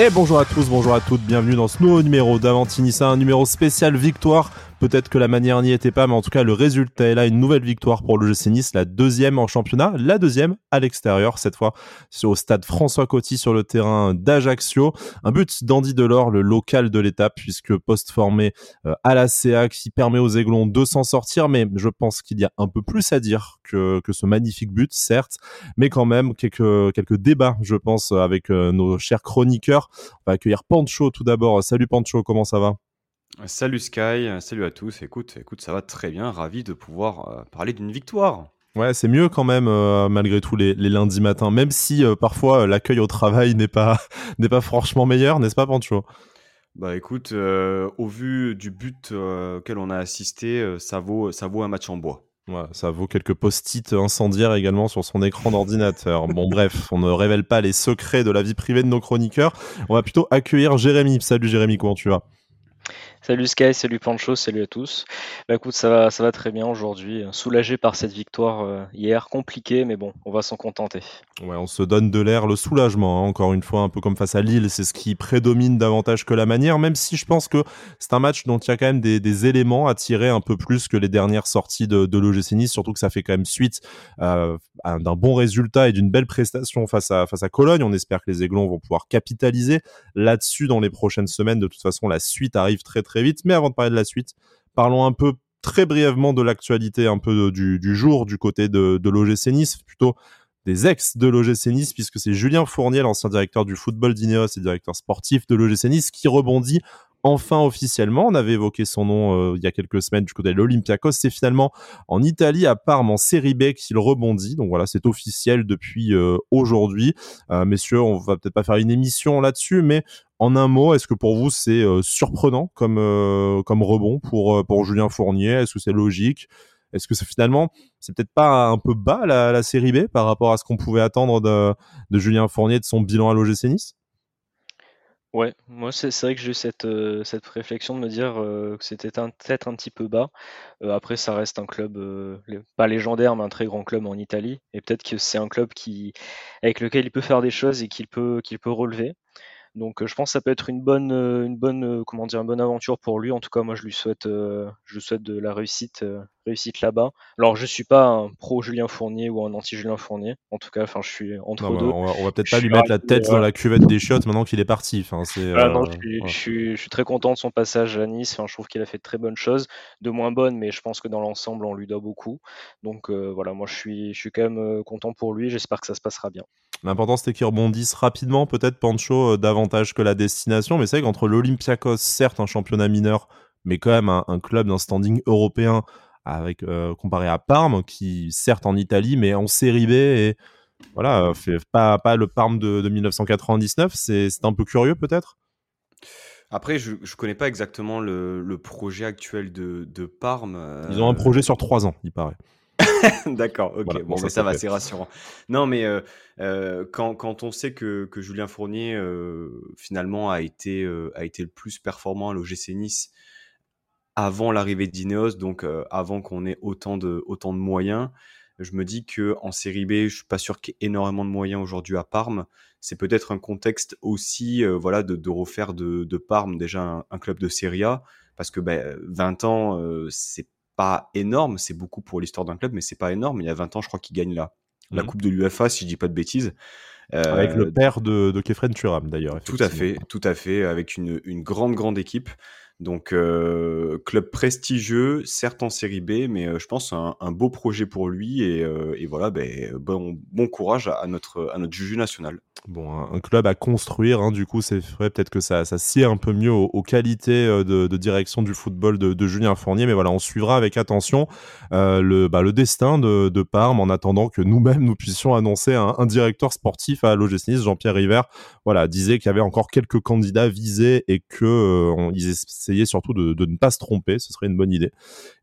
Et bonjour à tous, bonjour à toutes, bienvenue dans ce nouveau numéro d'Avantinissa, un numéro spécial victoire Peut-être que la manière n'y était pas, mais en tout cas, le résultat est là. Une nouvelle victoire pour le GC Nice, la deuxième en championnat, la deuxième à l'extérieur, cette fois au stade François Coty sur le terrain d'Ajaccio. Un but d'Andy Delors, le local de l'étape, puisque post formé euh, à la CA qui permet aux Aiglons de s'en sortir. Mais je pense qu'il y a un peu plus à dire que, ce magnifique but, certes, mais quand même quelques, quelques débats, je pense, avec euh, nos chers chroniqueurs. On va accueillir Pancho tout d'abord. Salut Pancho, comment ça va? Salut Sky, salut à tous. Écoute, écoute, ça va très bien. Ravi de pouvoir euh, parler d'une victoire. Ouais, c'est mieux quand même euh, malgré tout les, lundis matins, même si euh, parfois l'accueil au travail n'est pas n'est pas franchement meilleur, n'est-ce pas Pancho? Bah écoute, au vu du but auquel on a assisté, ça vaut ça vaut un match en bois. Ouais, ça vaut quelques post-it incendiaires également sur son écran d'ordinateur. Bon bref, on ne révèle pas les secrets de la vie privée de nos chroniqueurs. On va plutôt accueillir Jérémy. Salut Jérémy, comment tu vas? Salut Sky, salut Pancho, salut à tous. Bah écoute, ça va, ça va très bien aujourd'hui. Soulagé par cette victoire euh, hier, compliqué, mais bon, on va s'en contenter. Ouais, on se donne de l'air, le soulagement, hein, encore une fois, un peu comme face à Lille, c'est ce qui prédomine davantage que la manière, même si je pense que c'est un match dont il y a quand même des, éléments à tirer un peu plus que les dernières sorties de, de l'OGC Nice, surtout que ça fait quand même suite euh, d'un bon résultat et d'une belle prestation face à, face à Cologne. On espère que les Aiglons vont pouvoir capitaliser là-dessus dans les prochaines semaines. De toute façon, la suite arrive très très vite. Mais avant de parler de la suite, parlons un peu très brièvement de l'actualité un peu du, jour du côté de, de plutôt des ex de l'OGC puisque c'est Julien Fournier, l'ancien directeur du football d'Ineos et directeur sportif de l'OGC qui rebondit enfin officiellement. On avait évoqué son nom euh, il y a quelques semaines du côté de l'Olympiakos. C'est finalement en Italie, à Parme, en Série B, qu'il rebondit. Donc voilà, c'est officiel depuis euh, aujourd'hui. Euh, messieurs, on va peut-être pas faire une émission là-dessus, mais en un mot, est-ce que pour vous c'est surprenant comme rebond pour Julien Fournier? Est-ce que c'est logique? Est-ce que c'est finalement, c'est peut-être pas un peu bas la, série B par rapport à ce qu'on pouvait attendre de, de Julien Fournier de son bilan à l'OGC Nice? Ouais, moi c'est vrai que j'ai eu cette, euh, cette réflexion de me dire euh, que c'était peut-être un petit peu bas. Euh, après, ça reste un club pas légendaire, mais un très grand club en Italie. Et peut-être que c'est un club qui, avec lequel il peut faire des choses et qu'il peut, qu'il peut relever. Donc je pense que ça peut être une bonne, une bonne, comment dire, une bonne aventure pour lui. En tout cas, moi je lui souhaite, je lui souhaite de la réussite, réussite là-bas. Alors je suis pas un pro Julien Fournier ou un anti Julien Fournier. En tout cas, enfin je suis entre deux. On va, peut-être pas lui mettre la tête dans la cuvette des chiottes maintenant qu'il est parti. Enfin, c'est. Ah, non, je, suis, je, suis, très content de son passage à Nice. Enfin, je trouve qu'il a fait de très bonnes choses, de moins bonnes, mais je pense que dans l'ensemble on lui doit beaucoup. Donc voilà, moi je suis, je suis quand même content pour lui. J'espère que ça se passera bien. L'important c'était qu'il rebondisse rapidement, peut-être Pancho, euh, davantage que la destination. Mais c'est vrai qu'entre l'Olympiakos, certes un championnat mineur, mais quand même un, club d'un standing européen avec euh, comparé à Parme, qui certes en Italie, mais en série B et voilà, fait pas, pas le Parme de, 1999. C'est un peu curieux peut-être? Après, je ne connais pas exactement le, projet actuel de, de Parme. Ils ont un projet sur trois ans, il paraît. D'accord, ok, bon, mais ça, va, c'est rassurant. Non, mais euh, euh, quand, quand, on sait que, que Julien Fournier, euh, finalement, a été, a été le plus performant à l'OGC Nice avant l'arrivée d'Ineos, donc avant qu'on ait autant de, autant de moyens, je me dis que en série B, je suis pas sûr qu'il y ait énormément de moyens aujourd'hui à Parme. C'est peut-être un contexte aussi, voilà, de, de, refaire de, de Parme déjà un, club de Serie A, parce que ben, 20 ans, c'est pas énorme, c'est beaucoup pour l'histoire d'un club, mais c'est pas énorme. Il y a 20 ans, je crois qu'il gagne la, la mmh. Coupe de l'UFA, si je dis pas de bêtises. avec le euh, père de, de Kefren Turam, d'ailleurs. Tout à fait, tout à fait, avec une, une grande, grande équipe. Donc, euh, club prestigieux, certes en série B, mais euh, je pense un, beau projet pour lui. Et, et voilà, ben, bon, bon courage à, notre, à notre juge national bon, un, club à construire. Hein, du coup, c'est vrai peut-être que ça, ça sied un peu mieux aux, qualités euh, de, direction du football de, Julien Fournier. Mais voilà, on suivra avec attention euh, le, bah, le destin de, de, Parme en attendant que nous-mêmes nous puissions annoncer un, directeur sportif à l'OGC. Jean-Pierre River, voilà, disait qu'il y avait encore quelques candidats visés et que euh, essayaient surtout de, ne pas se tromper. Ce serait une bonne idée.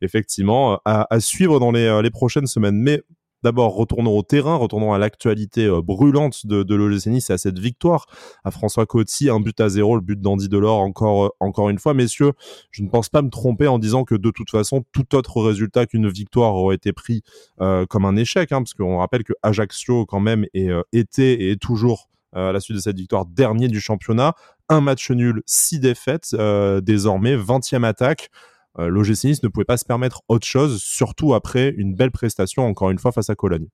Effectivement, à, suivre dans les, les prochaines semaines. Mais D'abord, retournons au terrain, retournons à l'actualité euh, brûlante de, de l'OGC et à cette victoire à François Coty, un but à zéro, le but d'Andy Delors encore, euh, encore une fois. Messieurs, je ne pense pas me tromper en disant que de toute façon, tout autre résultat qu'une victoire aurait été pris euh, comme un échec, hein, parce qu'on rappelle que Ajaccio quand même est, était et est toujours à la suite de cette victoire, dernier du championnat. Un match nul, six défaites, désormais 20e attaque. L'OGC Nice ne pouvait pas se permettre autre chose, surtout après une belle prestation, encore une fois, face à Cologne.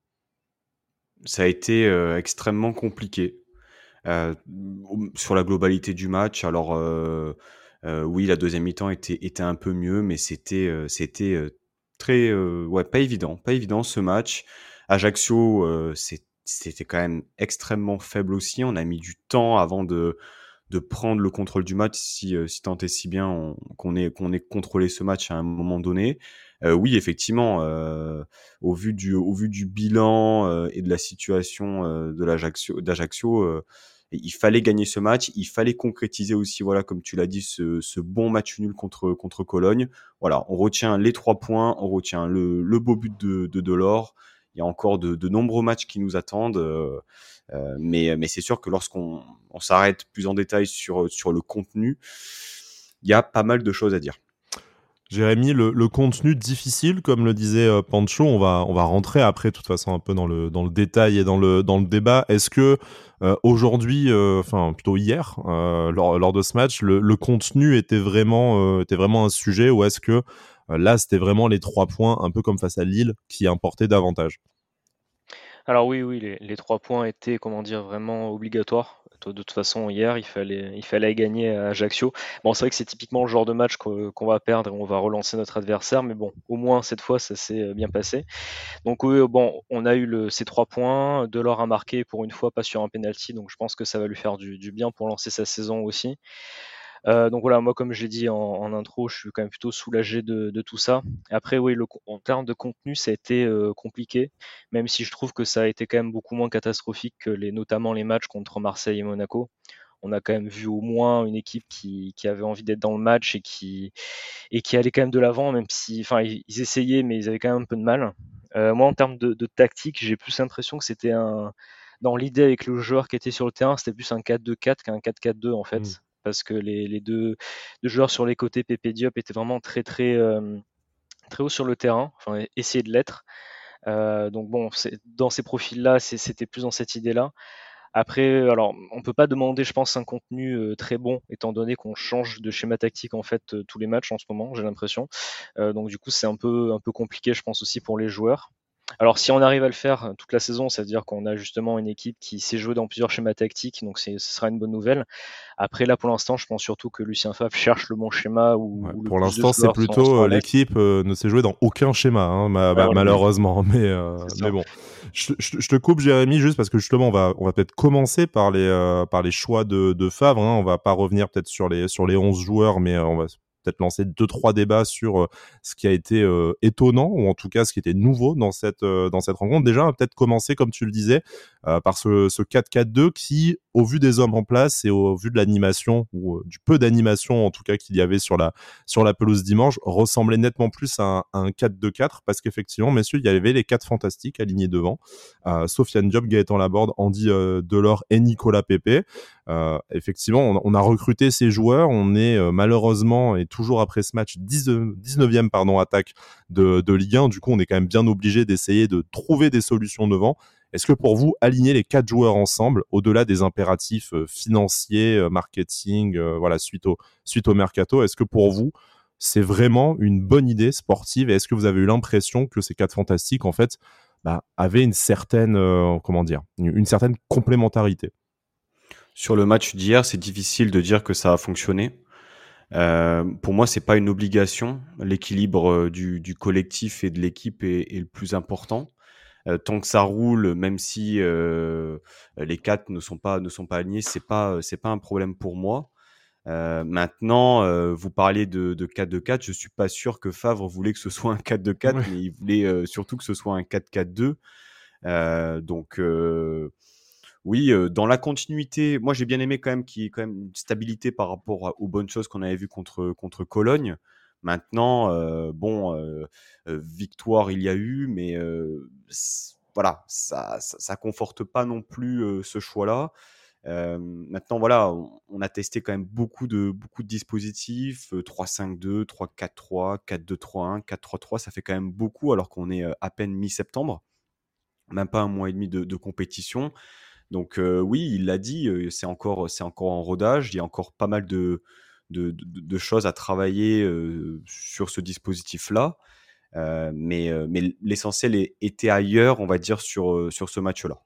Ça a été extrêmement compliqué. sur la globalité du match, alors oui, la deuxième mi-temps était, un peu mieux, mais c'était très pas évident, pas évident ce match. Ajaccio, c'était quand même extrêmement faible aussi. On a mis du temps avant de de prendre le contrôle du match si, si tant est si bien qu'on ait, qu'on ait contrôlé ce match à un moment donné. oui, effectivement, au, vu du, au vu du bilan et de la situation de d'Ajaccio, il fallait gagner ce match, il fallait concrétiser aussi, voilà, comme tu l'as dit, ce, bon match nul contre, contre Cologne. Voilà, on retient les trois points, on retient le, le beau but de, de Delors. Il y a encore de, nombreux matchs qui nous attendent. Euh, euh, mais c'est sûr que lorsqu'on on, s'arrête plus en détail sur, le contenu, il y a pas mal de choses à dire. Jérémy, le, contenu difficile, comme le disait euh, Pancho, on va, rentrer après, de toute façon, un peu dans le, détail et dans le, débat. Est-ce que aujourd'hui, enfin plutôt hier, lors, de ce match, le, le contenu était vraiment, était vraiment un sujet ou est-ce que là, c'était vraiment les trois points, un peu comme face à Lille, qui importaient davantage alors oui, oui, les, trois points étaient, comment dire, vraiment obligatoires de toute façon, hier, il fallait, gagner à Ajaccio. Bon, c'est vrai que c'est typiquement le genre de match qu'on va perdre et on va relancer notre adversaire, mais bon, au moins cette fois, ça s'est euh, bien passé. Donc, bon, on a eu ces trois points. Delors a marqué pour une fois, pas sur un penalty, donc je pense que ça va lui faire du bien pour lancer sa saison aussi. Euh, donc voilà, moi comme je l'ai dit en, intro, je suis quand même plutôt soulagé de, tout ça. Après, oui, en termes de contenu, ça a été euh, compliqué, même si je trouve que ça a été quand même beaucoup moins catastrophique que notamment les matchs contre Marseille et Monaco. On a quand même vu au moins une équipe qui, avait envie d'être dans le match et qui, et qui allait quand même de l'avant, même si, enfin, ils, essayaient, mais ils avaient quand même un peu de mal. Euh, moi, en termes de, tactique, j'ai plus l'impression que c'était un, dans l'idée avec le joueur qui était sur le terrain, c'était plus un 4-2-4 qu'un 4-4-2 en fait. Mmh parce que les, deux, joueurs sur les côtés, Pepe Diop, étaient vraiment très très très haut sur le terrain, enfin essayer de l'être. Donc bon, dans ces profils-là, c'était plus dans cette idée-là. Après, alors, on peut pas demander, je pense, un contenu très bon, étant donné qu'on change de schéma tactique en fait tous les matchs en ce moment, j'ai l'impression. donc du coup, c'est un peu un peu compliqué, je pense aussi pour les joueurs. Alors, si on arrive à le faire toute la saison, ça veut dire qu'on a justement une équipe qui sait jouer dans plusieurs schémas tactiques, donc ce sera une bonne nouvelle. Après, là, pour l'instant, je pense surtout que Lucien Favre cherche le bon schéma. Ou, pour l'instant, c'est plutôt euh, l'équipe euh, ne sait jouer dans aucun schéma, hein, malheureusement. Mais, euh, mais bon, je, te coupe, Jérémy, juste parce que justement, on va, on va peut-être commencer par les, par les choix de, de Favre. Hein. On va pas revenir peut-être sur les, sur les 11 joueurs, mais on va peut-être lancer deux trois débats sur euh, ce qui a été euh, étonnant ou en tout cas ce qui était nouveau dans cette euh, dans cette rencontre. Déjà, peut-être commencer comme tu le disais par ce, ce 4-4-2 qui, au vu des hommes en place et au vu de l'animation ou du peu d'animation en tout cas qu'il y avait sur la sur la pelouse dimanche, ressemblait nettement plus à un, 4-2-4 parce qu'effectivement, messieurs, il y avait les quatre fantastiques alignés devant, Sofiane Diop, Gaëtan Laborde, Andy Delors et Nicolas Pepe. effectivement, on, a recruté ces joueurs, on est malheureusement et toujours après ce match 19e pardon, attaque de, Ligue 1. Du coup, on est quand même bien obligé d'essayer de trouver des solutions devant. Est-ce que pour vous, aligner les quatre joueurs ensemble, au-delà des impératifs euh, financiers, euh, marketing, euh, voilà, suite au, suite au mercato, est-ce que pour vous, c'est vraiment une bonne idée sportive? Et est-ce que vous avez eu l'impression que ces quatre fantastiques, en fait, bah, avaient une certaine, comment dire, une certaine complémentarité? Sur le match d'hier, c'est difficile de dire que ça a fonctionné. Euh, pour moi, c'est pas une obligation. L'équilibre euh, du, du, collectif et de l'équipe est, est, le plus important. Euh, tant que ça roule, même si euh, les quatre ne sont pas ne sont pas alignés, c'est pas c'est pas un problème pour moi. Euh, maintenant, vous parlez de, de 4-2-4. Je suis pas sûr que Favre voulait que ce soit un 4-2-4, mais il voulait surtout que ce soit un 4-4-2. donc oui, dans la continuité, moi j'ai bien aimé quand même qu'il y ait quand même une stabilité par rapport aux bonnes choses qu'on avait vues contre, contre Cologne. Maintenant, bon, victoire il y a eu, mais voilà, ça, ça, conforte pas non plus ce choix-là. maintenant, voilà, on, a testé quand même beaucoup de, beaucoup de dispositifs 3-5-2, 3-4-3, 4-2-3-1, 4-3-3. Ça fait quand même beaucoup alors qu'on est à peine mi-septembre, même pas un mois et demi de, de compétition. Donc oui, il l'a dit, c'est encore, c'est encore en rodage. Il y a encore pas mal de, de, choses à travailler sur ce dispositif-là. mais mais l'essentiel était ailleurs, on va dire, sur, sur ce match-là.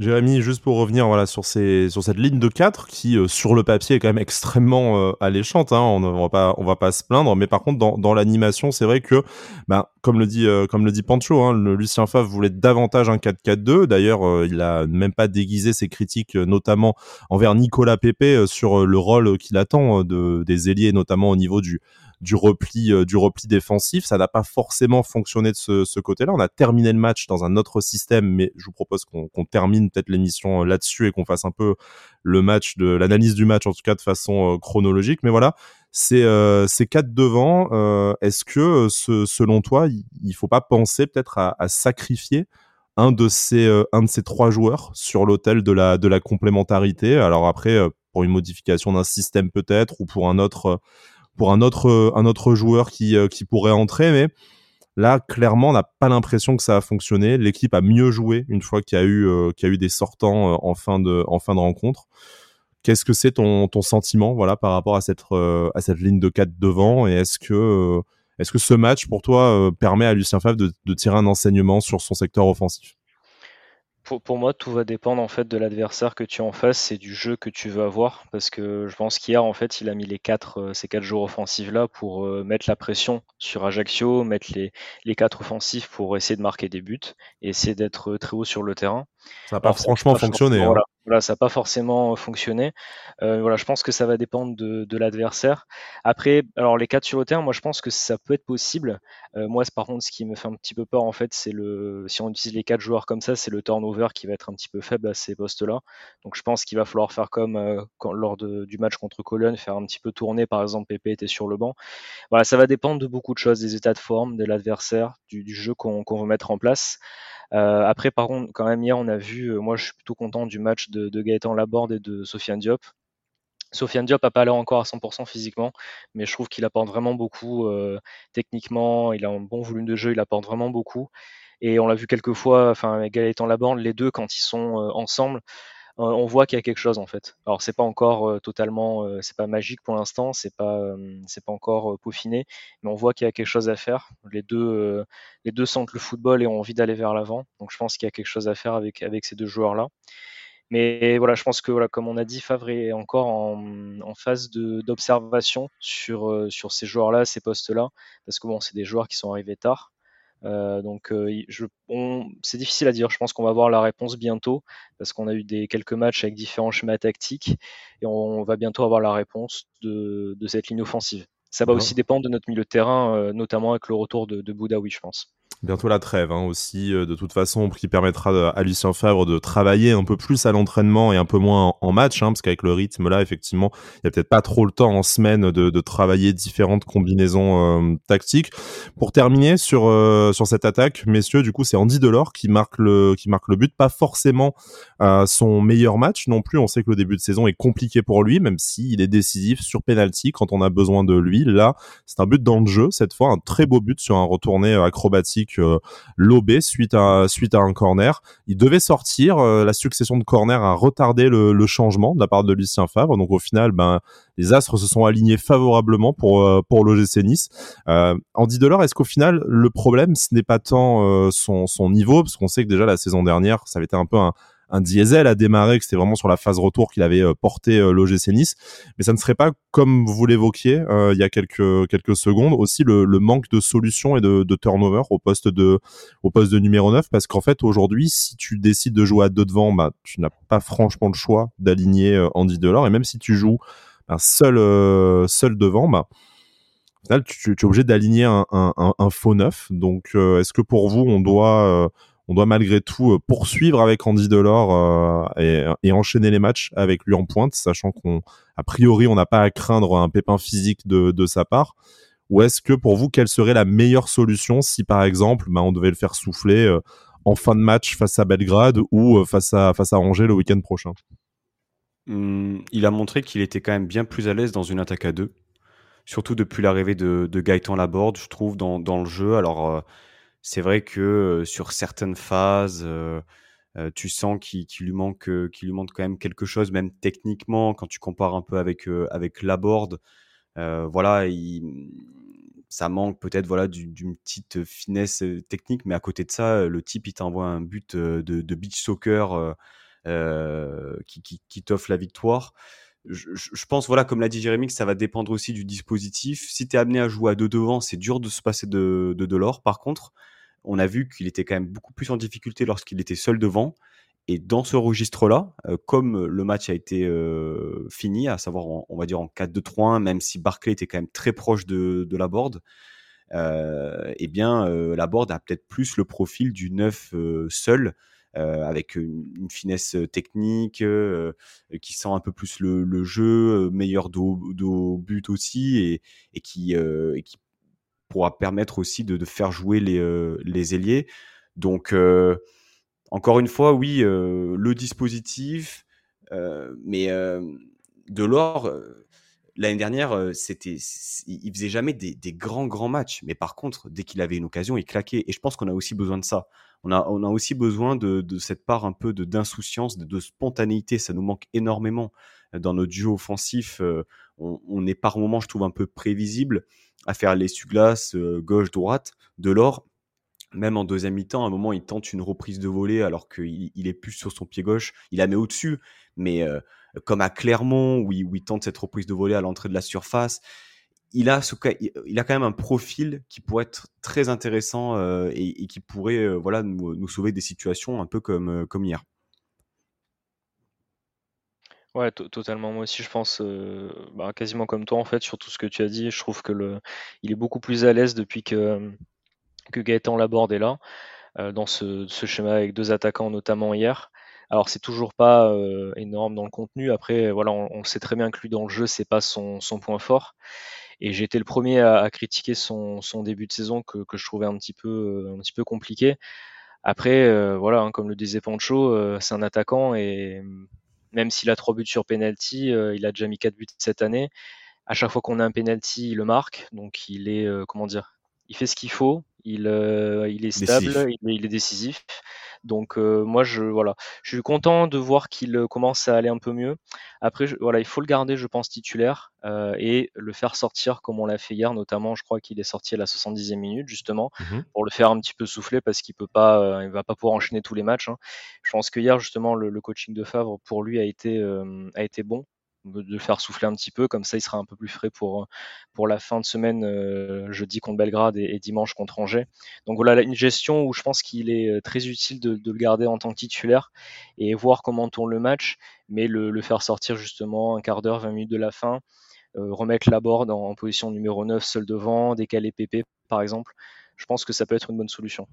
Jérémy, juste pour revenir voilà, sur, ces, sur cette ligne de 4 qui, euh, sur le papier, est quand même extrêmement euh, alléchante. Hein, on ne va pas, va pas se plaindre. Mais par contre, dans, dans l'animation, c'est vrai que, bah, comme, le dit, euh, comme le dit Pancho, hein, le Lucien Favre voulait davantage un 4-4-2. D'ailleurs, il a même pas déguisé ses critiques, notamment envers Nicolas Pepe, sur le rôle qu'il attend de, des ailiers, notamment au niveau du, du repli, euh, du repli défensif. Ça n'a pas forcément fonctionné de ce, côté-là. On a terminé le match dans un autre système, mais je vous propose qu'on termine peut-être l'émission euh, là-dessus et qu'on fasse un peu le match de l'analyse du match en tout cas de façon euh, chronologique. Mais voilà, c'est ces quatre devant. Est-ce que selon toi, il faut pas penser peut-être à, sacrifier un de ces un de ces trois joueurs sur l'autel de la de la complémentarité? Alors après pour une modification d'un système peut-être ou pour un autre pour un autre, euh, un autre joueur qui, euh, qui pourrait entrer, mais là, clairement, on n'a pas l'impression que ça a fonctionné. L'équipe a mieux joué une fois qu'il y a eu, euh, qu'il y a eu des sortants en, fin de, en fin de rencontre. Qu'est-ce que c'est ton, ton sentiment voilà, par rapport à cette, à cette ligne de 4 devant? Et est-ce que, est-ce que ce match, pour toi, permet à Lucien Favre de, de tirer un enseignement sur son secteur offensif? Pour, moi, tout va dépendre en fait de l'adversaire que tu as en face et du jeu que tu veux avoir. Parce que je pense qu'hier, en fait, il a mis les quatre, euh, ces quatre joueurs offensifs là pour euh, mettre la pression sur Ajaccio, mettre les, les quatre offensifs pour essayer de marquer des buts et essayer d'être euh, très haut sur le terrain. Ça n'a pas franchement fonctionné. Hein. Voilà, ça n'a pas forcément fonctionné. Euh, voilà, je pense que ça va dépendre de, l'adversaire. Après, alors les 4 sur le terrain, moi je pense que ça peut être possible. Euh, moi, par contre, ce qui me fait un petit peu peur, en fait, c'est le, si on utilise les quatre joueurs comme ça, c'est le turnover qui va être un petit peu faible à ces postes-là. Donc je pense qu'il va falloir faire comme euh, lors de, du match contre Cologne, faire un petit peu tourner. Par exemple, Pépé était sur le banc. Voilà, ça va dépendre de beaucoup de choses, des états de forme, de l'adversaire, du, jeu qu'on qu'on veut mettre en place. Euh, après, par contre, quand même, hier, on a vu, euh, moi, je suis plutôt content du match de, Gaëtan Laborde et de Sofiane Diop. Sofiane Diop n'a pas l'air encore à 100% physiquement, mais je trouve qu'il apporte vraiment beaucoup euh, techniquement. Il a un bon volume de jeu, il apporte vraiment beaucoup. Et on l'a vu quelques fois, enfin, Gaëtan Laborde, les deux, quand ils sont ensemble, on voit qu'il y a quelque chose en fait. Alors c'est pas encore euh, totalement, euh, c'est pas magique pour l'instant, c'est pas, c'est pas encore peaufiné, mais on voit qu'il y a quelque chose à faire. Les deux, les deux sentent le football et ont envie d'aller vers l'avant. Donc je pense qu'il y a quelque chose à faire avec avec ces deux joueurs là. Mais voilà, je pense que comme on a dit, Favre est encore en, phase d'observation sur, sur ces joueurs-là, ces postes-là, parce que bon, c'est des joueurs qui sont arrivés tard. Euh, donc euh, c'est difficile à dire. Je pense qu'on va avoir la réponse bientôt parce qu'on a eu des quelques matchs avec différents schémas tactiques et on, va bientôt avoir la réponse de, cette ligne offensive. Ça va aussi dépendre de notre milieu de terrain, euh, notamment avec le retour de, de Boudaoui, je pense bientôt la trêve hein, aussi, euh, de toute façon, qui permettra à Lucien Favre de travailler un peu plus à l'entraînement et un peu moins en, match, hein, parce qu'avec le rythme là, effectivement, il n'y a peut-être pas trop le temps en semaine de, travailler différentes combinaisons euh, tactiques. Pour terminer sur euh, sur cette attaque, messieurs, du coup, c'est Andy Delors qui marque le qui marque le but, pas forcément son meilleur match non plus. On sait que le début de saison est compliqué pour lui, même s'il est décisif sur penalty quand on a besoin de lui. Là, c'est un but dans le jeu cette fois, un très beau but sur un retourné acrobatique euh, lobé suite à suite à un corner. Il devait sortir. Euh, la succession de corners a retardé le, changement de la part de Lucien Favre. Donc au final, ben les astres se sont alignés favorablement pour euh, pour l'OGC Nice. Euh, Andy Delors, est-ce qu'au final le problème ce n'est pas tant son son niveau? Parce qu'on sait que déjà la saison dernière ça avait été un peu un un diesel à démarrer, que c'était vraiment sur la phase retour qu'il avait euh, porté euh, l'OGC Nice. Mais ça ne serait pas, comme vous l'évoquiez euh, il y a quelques, secondes, aussi le, manque de solutions et de, turnover au poste de, au poste numéro 9, parce qu'en fait, aujourd'hui, si tu décides de jouer à deux devant, bah, tu n'as pas franchement le choix d'aligner Andy Delors, et même si tu joues seul, devant, bah, tu, es obligé d'aligner un, un, faux neuf. Donc, est-ce que pour vous, on doit on doit malgré tout euh, poursuivre avec Andy Delors euh, et, enchaîner les matchs avec lui en pointe, sachant qu'on a priori on n'a pas à craindre un pépin physique de, sa part. Ou est-ce que pour vous, quelle serait la meilleure solution si par exemple bah, on devait le faire souffler euh, en fin de match face à Belgrade ou face à face Angers le week-end prochain? Mmh, Il a montré qu'il était quand même bien plus à l'aise dans une attaque à deux, surtout depuis l'arrivée de, Gaëtan Laborde, je trouve dans, dans le jeu. Alors c'est vrai que sur certaines phases, tu sens qu'il lui manque, qu'il lui manque quand même quelque chose, même techniquement, quand tu compares un peu avec avec Laborde. voilà, il, ça manque peut-être voilà d'une petite finesse technique, mais à côté de ça, le type il t'envoie un but de, beach soccer qui, qui, t'offre la victoire. Je, pense, voilà, comme l'a dit Jérémy, que ça va dépendre aussi du dispositif. Si tu es amené à jouer à deux devant, c'est dur de se passer de, de Delors. Par contre, on a vu qu'il était quand même beaucoup plus en difficulté lorsqu'il était seul devant. Et dans ce registre-là, comme le match a été fini, à savoir, on va dire en 4-2-3-1, même si Barclay était quand même très proche de, la board, eh bien, la board a peut-être plus le profil du neuf seul, avec une, finesse technique, qui sent un peu plus le, jeu, meilleur dos, but aussi, et, qui, pourra permettre aussi de, faire jouer les, les ailiers. Donc, encore une fois, oui, euh, le dispositif, euh, mais euh, Delors, l'année dernière, c'était, il faisait jamais des, grands, grands matchs. Mais par contre, dès qu'il avait une occasion, il claquait. Et je pense qu'on a aussi besoin de ça. On a, on a aussi besoin de, cette part un peu de, d'insouciance, de, spontanéité. Ça nous manque énormément dans notre duo offensif. on, est par moments, je trouve, un peu prévisible à faire les suglaces gauche-droite. Delors, même en deuxième mi-temps, à un moment, il tente une reprise de volée alors qu'il il est plus sur son pied gauche. Il la met au-dessus, mais euh, comme à Clermont, où il, tente cette reprise de volée à l'entrée de la surface, il a, ce, il a quand même un profil qui pourrait être très intéressant euh, et, qui pourrait euh, voilà, nous, sauver des situations un peu comme hier. Ouais, totalement. Moi aussi, je pense bah, quasiment comme toi en fait sur tout ce que tu as dit. Je trouve que le, il est beaucoup plus à l'aise depuis que que Gaëtan Laborde est là, euh, dans ce, schéma avec deux attaquants notamment hier. Alors c'est toujours pas euh, énorme dans le contenu. Après, voilà, on, sait très bien que lui dans le jeu, c'est pas son, point fort. Et j'ai été le premier à, critiquer son, début de saison que, je trouvais un petit peu, un petit peu compliqué. Après, euh, voilà, hein, comme le disait Pancho, c'est un attaquant et même s'il a trois buts sur penalty, il a déjà mis quatre buts cette année. À chaque fois qu'on a un penalty, il le marque. Donc il est, comment dire, il fait ce qu'il faut. Il, euh, il est stable, il, est décisif. Donc euh, moi je voilà, je suis content de voir qu'il euh, commence à aller un peu mieux. Après voilà, il faut le garder, je pense titulaire et le faire sortir comme on l'a fait hier, notamment. Je crois qu'il est sorti à la 70e minute justement mmh pour le faire un petit peu souffler parce qu'il peut pas, il va pas pouvoir enchaîner tous les matchs. Hein. Je pense que hier justement le, le, coaching de Favre pour lui a été a été bon de faire souffler un petit peu, comme ça il sera un peu plus frais pour, pour la fin de semaine, euh, jeudi contre Belgrade et, dimanche contre Angers. Donc voilà une gestion où je pense qu'il est euh, très utile de, le garder en tant que titulaire et voir comment tourne le match, mais le, faire sortir justement un quart d'heure, 20 minutes de la fin, euh, remettre la board en, position numéro 9 seul devant, décaler PP par exemple. Je pense que ça peut être une bonne solution.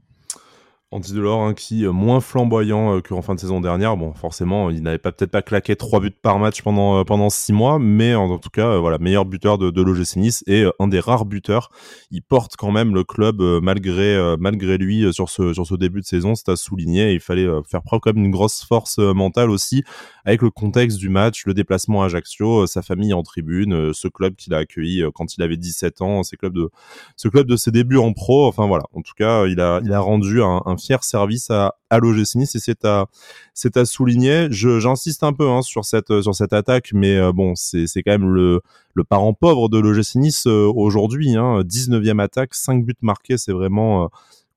Andy Delors hein, qui euh, moins flamboyant euh, qu'en fin de saison dernière. Bon, forcément, il n'avait pas peut-être pas claqué trois buts par match pendant euh, pendant six mois, mais en, tout cas, voilà, meilleur buteur de, de l'OGC et un des rares buteurs. Il porte quand même le club malgré malgré lui sur ce sur ce début de saison. C'est à souligner. Il fallait faire preuve quand même d'une grosse force mentale aussi avec le contexte du match, le déplacement à Ajaccio, sa famille en tribune, ce club qu'il a accueilli quand il avait 17 ans, ce club de ce club de ses débuts en pro. Enfin voilà, en tout cas, il a il a rendu un, un fier service à, à l'OGC Nice et c'est à, c'est à souligner. j'insiste un peu hein, sur cette, sur cette attaque, mais euh, bon, c'est, c'est quand même le, le parent pauvre de l'OGC Nice euh, aujourd'hui. Hein, 19e attaque, 5 buts marqués, c'est vraiment euh,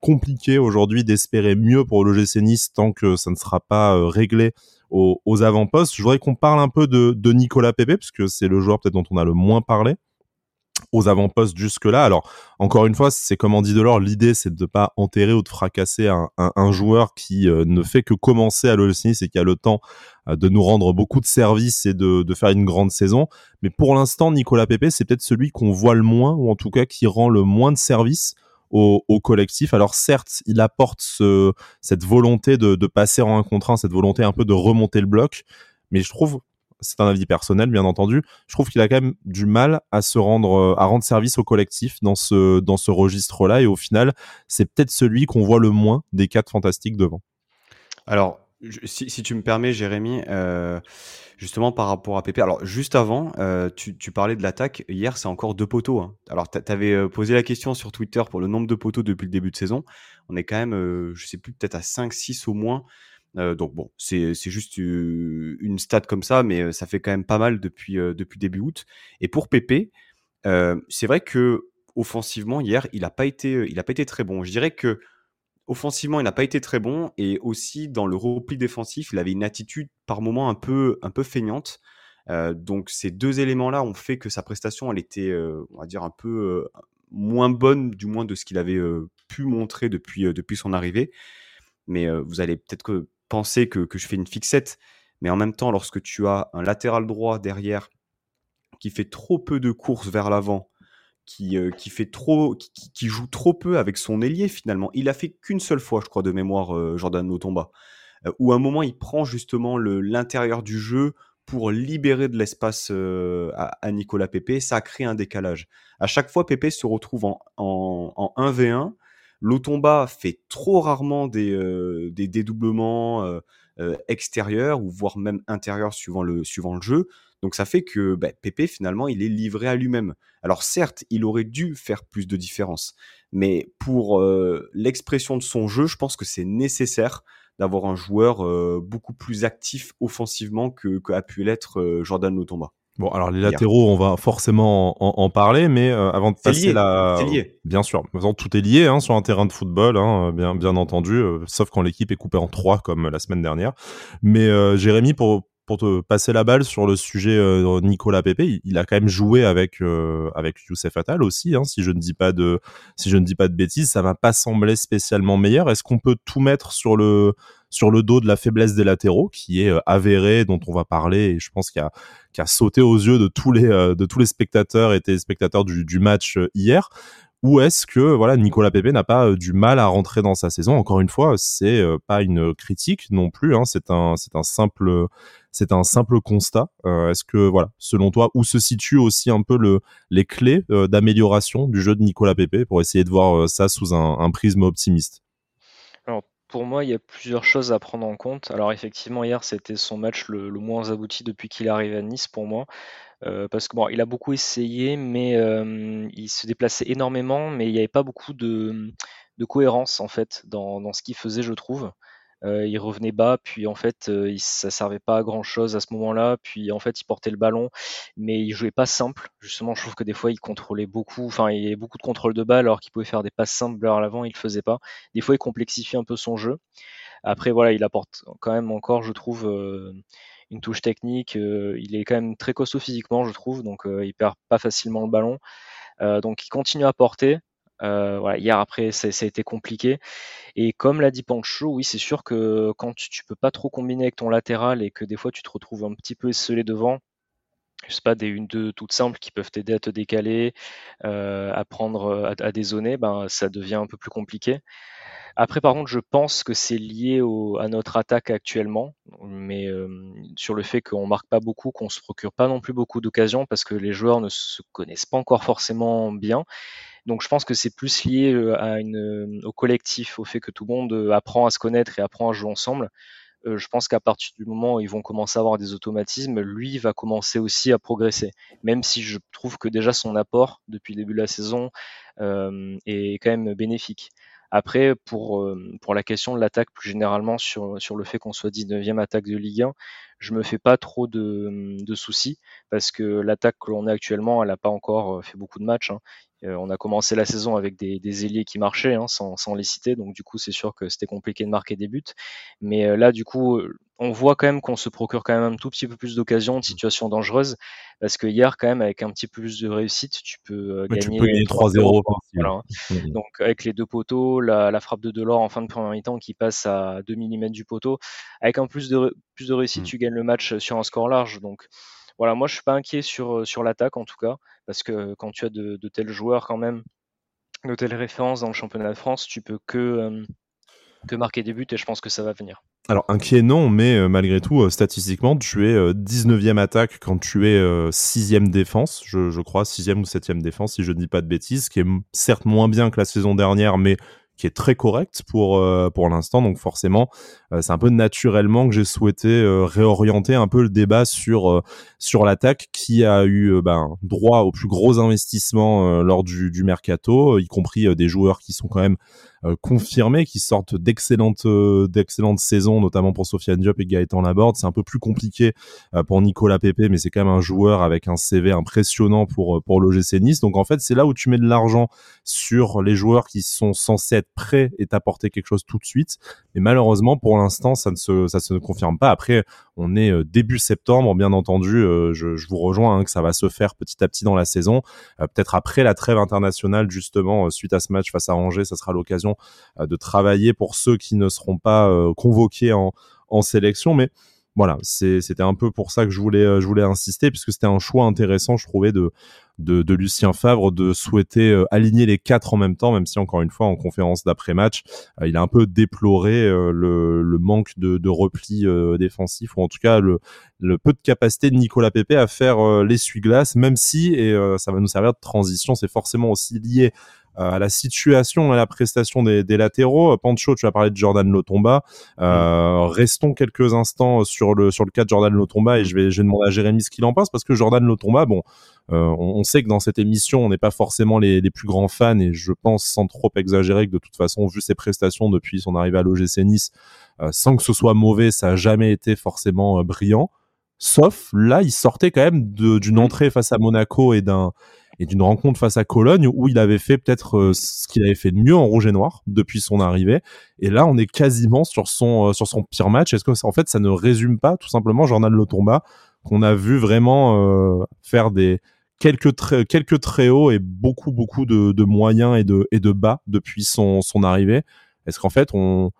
compliqué aujourd'hui d'espérer mieux pour l'OGC Nice tant que ça ne sera pas réglé aux, aux avant-postes. Je voudrais qu'on parle un peu de, de Nicolas Pepe, parce que c'est le joueur peut-être dont on a le moins parlé aux avant-postes jusque-là. Alors, encore une fois, c'est comme on dit Delors, l'idée c'est de ne pas enterrer ou de fracasser un, joueur qui euh, ne fait que commencer à l'OLC et qui a le temps euh, de nous rendre beaucoup de services et de, faire une grande saison. Mais pour l'instant, Nicolas Pepe, c'est peut-être celui qu'on voit le moins, ou en tout cas qui rend le moins de services au, au, collectif. Alors certes, il apporte ce, cette volonté de, de passer en un contre un, cette volonté un peu de remonter le bloc, mais je trouve c'est un avis personnel bien entendu, je trouve qu'il a quand même du mal à se rendre euh, à rendre service au collectif dans ce dans ce registre-là et au final, c'est peut-être celui qu'on voit le moins des quatre fantastiques devant. Alors si, tu me permets, Jérémy, euh, justement par rapport à Pépé, alors juste avant, euh, tu, parlais de l'attaque. Hier, c'est encore deux poteaux. Hein. Alors, tu avais posé la question sur Twitter pour le nombre de poteaux depuis le début de saison. On est quand même, je sais plus, peut-être à 5-6 au moins donc bon, c'est juste une stat comme ça, mais ça fait quand même pas mal depuis, depuis début août. Et pour Pépé, c'est vrai que offensivement hier, il n'a pas été, a pas été très bon. Je dirais que offensivement, il n'a pas été très bon, et aussi dans le repli défensif, il avait une attitude par moment un peu, un peu feignante. donc ces deux éléments-là ont fait que sa prestation, elle était, on va dire, un peu moins bonne, du moins de ce qu'il avait pu montrer depuis, depuis son arrivée. Mais vous allez peut-être que, je fais une fixette, mais en même temps, lorsque tu as un latéral droit derrière qui fait trop peu de courses vers l'avant, qui, qui, fait trop, qui, joue trop peu avec son ailier finalement. Il a fait qu'une seule fois, je crois, de mémoire, Jordan Notomba, où à un moment il prend justement l'intérieur du jeu pour libérer de l'espace à, Nicolas Pepe. Ça crée un décalage. À chaque fois, Pepe se retrouve en, en, en 1v1 L'Otomba fait trop rarement des, euh, dédoublements euh, euh, extérieurs ou voire même intérieurs suivant le, suivant le jeu. Donc ça fait que bah, Pépé finalement il est livré à lui-même. Alors certes il aurait dû faire plus de différence, mais pour l'expression de son jeu, je pense que c'est nécessaire d'avoir un joueur beaucoup plus actif offensivement que, que a pu l'être Jordan Lotomba. Bon, alors les latéraux, on va forcément en, parler, mais euh, avant de passer la, lié. bien sûr, tout est lié hein, sur un terrain de football, hein, bien bien entendu, euh, sauf quand l'équipe est coupée en trois comme la semaine dernière. Mais euh, Jérémy, pour pour te passer la balle sur le sujet Nicolas Pepe, il, a quand même joué avec avec Youssef Attal aussi, hein, si je ne dis pas de si je ne dis pas de ça m'a pas semblé spécialement meilleur. Est-ce qu'on peut tout mettre sur le dos de la faiblesse des latéraux, qui est euh, avérée, dont on va parler, et je pense qu'il a, sauté aux yeux de tous les, euh, spectateurs et téléspectateurs du, du match euh, hier ou est-ce que voilà Nicolas Pepe n'a pas du mal à rentrer dans sa saison? Encore une fois, c'est pas une critique non plus, hein, c'est un c'est un simple c'est un simple constat. est-ce que voilà, selon toi, où se situent aussi un peu le les clés d'amélioration du jeu de Nicolas Pepe pour essayer de voir ça sous un prisme optimiste? Pour moi, il y a plusieurs choses à prendre en compte. Alors effectivement, hier, c'était son match le, moins abouti depuis qu'il est arrivé à Nice pour moi. Euh, parce que bon, il a beaucoup essayé, mais euh, il se déplaçait énormément, mais il n'y avait pas beaucoup de, cohérence en fait dans ce qu'il faisait, je trouve. Euh, il revenait bas, puis en fait, euh, il, ça servait pas à grand chose à ce moment-là. Puis en fait, il portait le ballon, mais il jouait pas simple. Justement, je trouve que des fois, il contrôlait beaucoup. Enfin, il y avait beaucoup de contrôle de balle, alors qu'il pouvait faire des passes simples à l'avant, il le faisait pas. Des fois, il complexifie un peu son jeu. Après, voilà, il apporte quand même encore, je trouve, euh, une touche technique. il est quand même très costaud physiquement, je trouve, donc il perd pas facilement le ballon. donc, il continue à porter. Voilà, hier après, ça, a été compliqué. Et comme l'a dit Pancho, oui, c'est sûr que quand tu, tu, peux pas trop combiner avec ton latéral et que des fois tu te retrouves un petit peu esselé devant, je sais pas, des une deux toutes simples qui peuvent t'aider à te décaler, euh, à prendre, à, à, dézoner, ben ça devient un peu plus compliqué. Après, par contre, je pense que c'est lié à notre attaque actuellement, mais euh, sur le fait qu'on marque pas beaucoup, qu'on se procure pas non plus beaucoup d'occasions parce que les joueurs ne se connaissent pas encore forcément bien. Donc je pense que c'est plus lié euh, euh, au collectif, au fait que tout le monde euh, apprend à se connaître et apprend à jouer ensemble. je pense qu'à partir du moment où ils vont commencer à avoir des automatismes, lui va commencer aussi à progresser. Même si je trouve que déjà son apport depuis le début de la saison est quand même bénéfique. Après, pour, pour la question de l'attaque plus généralement sur, sur le fait qu'on soit 19e attaque de Ligue 1, je me fais pas trop de, de soucis parce que l'attaque que l'on a actuellement, elle n'a pas encore fait beaucoup de matchs. Hein. Euh, on a commencé la saison avec des, des ailiers qui marchaient, hein, sans, les citer, donc du coup c'est sûr que c'était compliqué de marquer des buts. Mais euh, là, du coup, on voit quand même qu'on se procure quand même un tout petit peu plus d'occasions, de mmh. situations dangereuses, parce que hier, quand même, avec un petit peu plus de réussite, tu peux euh, gagner, 3-0. Voilà. Mmh. Donc avec les deux poteaux, la, la frappe de Delors en fin de première mi-temps qui passe à 2 mm du poteau, avec un plus de, plus de réussite, mmh. tu gagnes le match sur un score large. Donc voilà, moi je suis pas inquiet sur, sur l'attaque en tout cas parce que quand tu as de, tels joueurs quand même, de telles références dans le championnat de France, tu peux que, euh, que marquer des buts et je pense que ça va venir. Alors inquiet non, mais euh, malgré tout, euh, statistiquement, tu es 19e attaque quand tu es 6e défense, je, crois, 6e ou 7e défense, si je ne dis pas de bêtises, qui est certes moins bien que la saison dernière, mais qui est très correct pour euh, pour l'instant. Donc forcément euh, c'est un peu naturellement que j'ai souhaité euh, réorienter un peu le débat sur sur l'attaque qui a eu ben, droit aux plus gros investissements lors du, du mercato y compris des joueurs qui sont quand même confirmés, qui sortent d'excellentes d'excellentes saisons, notamment pour Sofiane Diop et Gaëtan Laborde. C'est un peu plus compliqué pour Nicolas Pepe, mais c'est quand même un joueur avec un CV impressionnant pour pour l'OGC Nice. Donc en fait, c'est là où tu mets de l'argent sur les joueurs qui sont censés être prêts et t'apporter quelque chose tout de suite. Mais malheureusement, pour l'instant, ça ne se ça se confirme pas. Après, on est début septembre, bien entendu. Je, je, vous rejoins hein, que ça va se faire petit à petit dans la saison. Peut-être après la trêve internationale, justement, suite à ce match face à Angers, ça sera l'occasion de travailler pour ceux qui ne seront pas convoqués en, sélection. Mais voilà, c'était un peu pour ça que je voulais, euh, je voulais insister, puisque c'était un choix intéressant, je trouvais, de, Lucien Favre de souhaiter euh, aligner les quatre en même temps, même si encore une fois en conférence d'après-match, euh, il a un peu déploré le, manque de, repli défensif, ou en tout cas le, le peu de capacité de Nicolas Pepe à faire l'essuie-glace, même si, et ça va nous servir de transition, c'est forcément aussi lié euh, à la situation et à la prestation des, des, latéraux. Pancho, tu as parlé de Jordan Lotomba. Euh, Restons quelques instants sur le sur le cas de Jordan Lotomba et je vais je vais demander à Jérémy ce qu'il en pense parce que Jordan Lotomba, bon, euh, on, on, sait que dans cette émission, on n'est pas forcément les, les, plus grands fans et je pense sans trop exagérer que de toute façon, vu ses prestations depuis son arrivée à l'OGC Nice, euh, sans que ce soit mauvais, ça a jamais été forcément euh, brillant. Sauf là, il sortait quand même d'une entrée face à Monaco et d'un et d'une rencontre face à Cologne où il avait fait peut-être euh, ce qu'il avait fait de mieux en rouge et noir depuis son arrivée. Et là, on est quasiment sur son euh, sur son pire match. Est-ce que en fait ça ne résume pas tout simplement Jordan Lotomba qu'on a vu vraiment euh, faire des quelques très quelques très hauts et beaucoup beaucoup de, de, moyens et de et de bas depuis son son arrivée? Est-ce qu'en fait on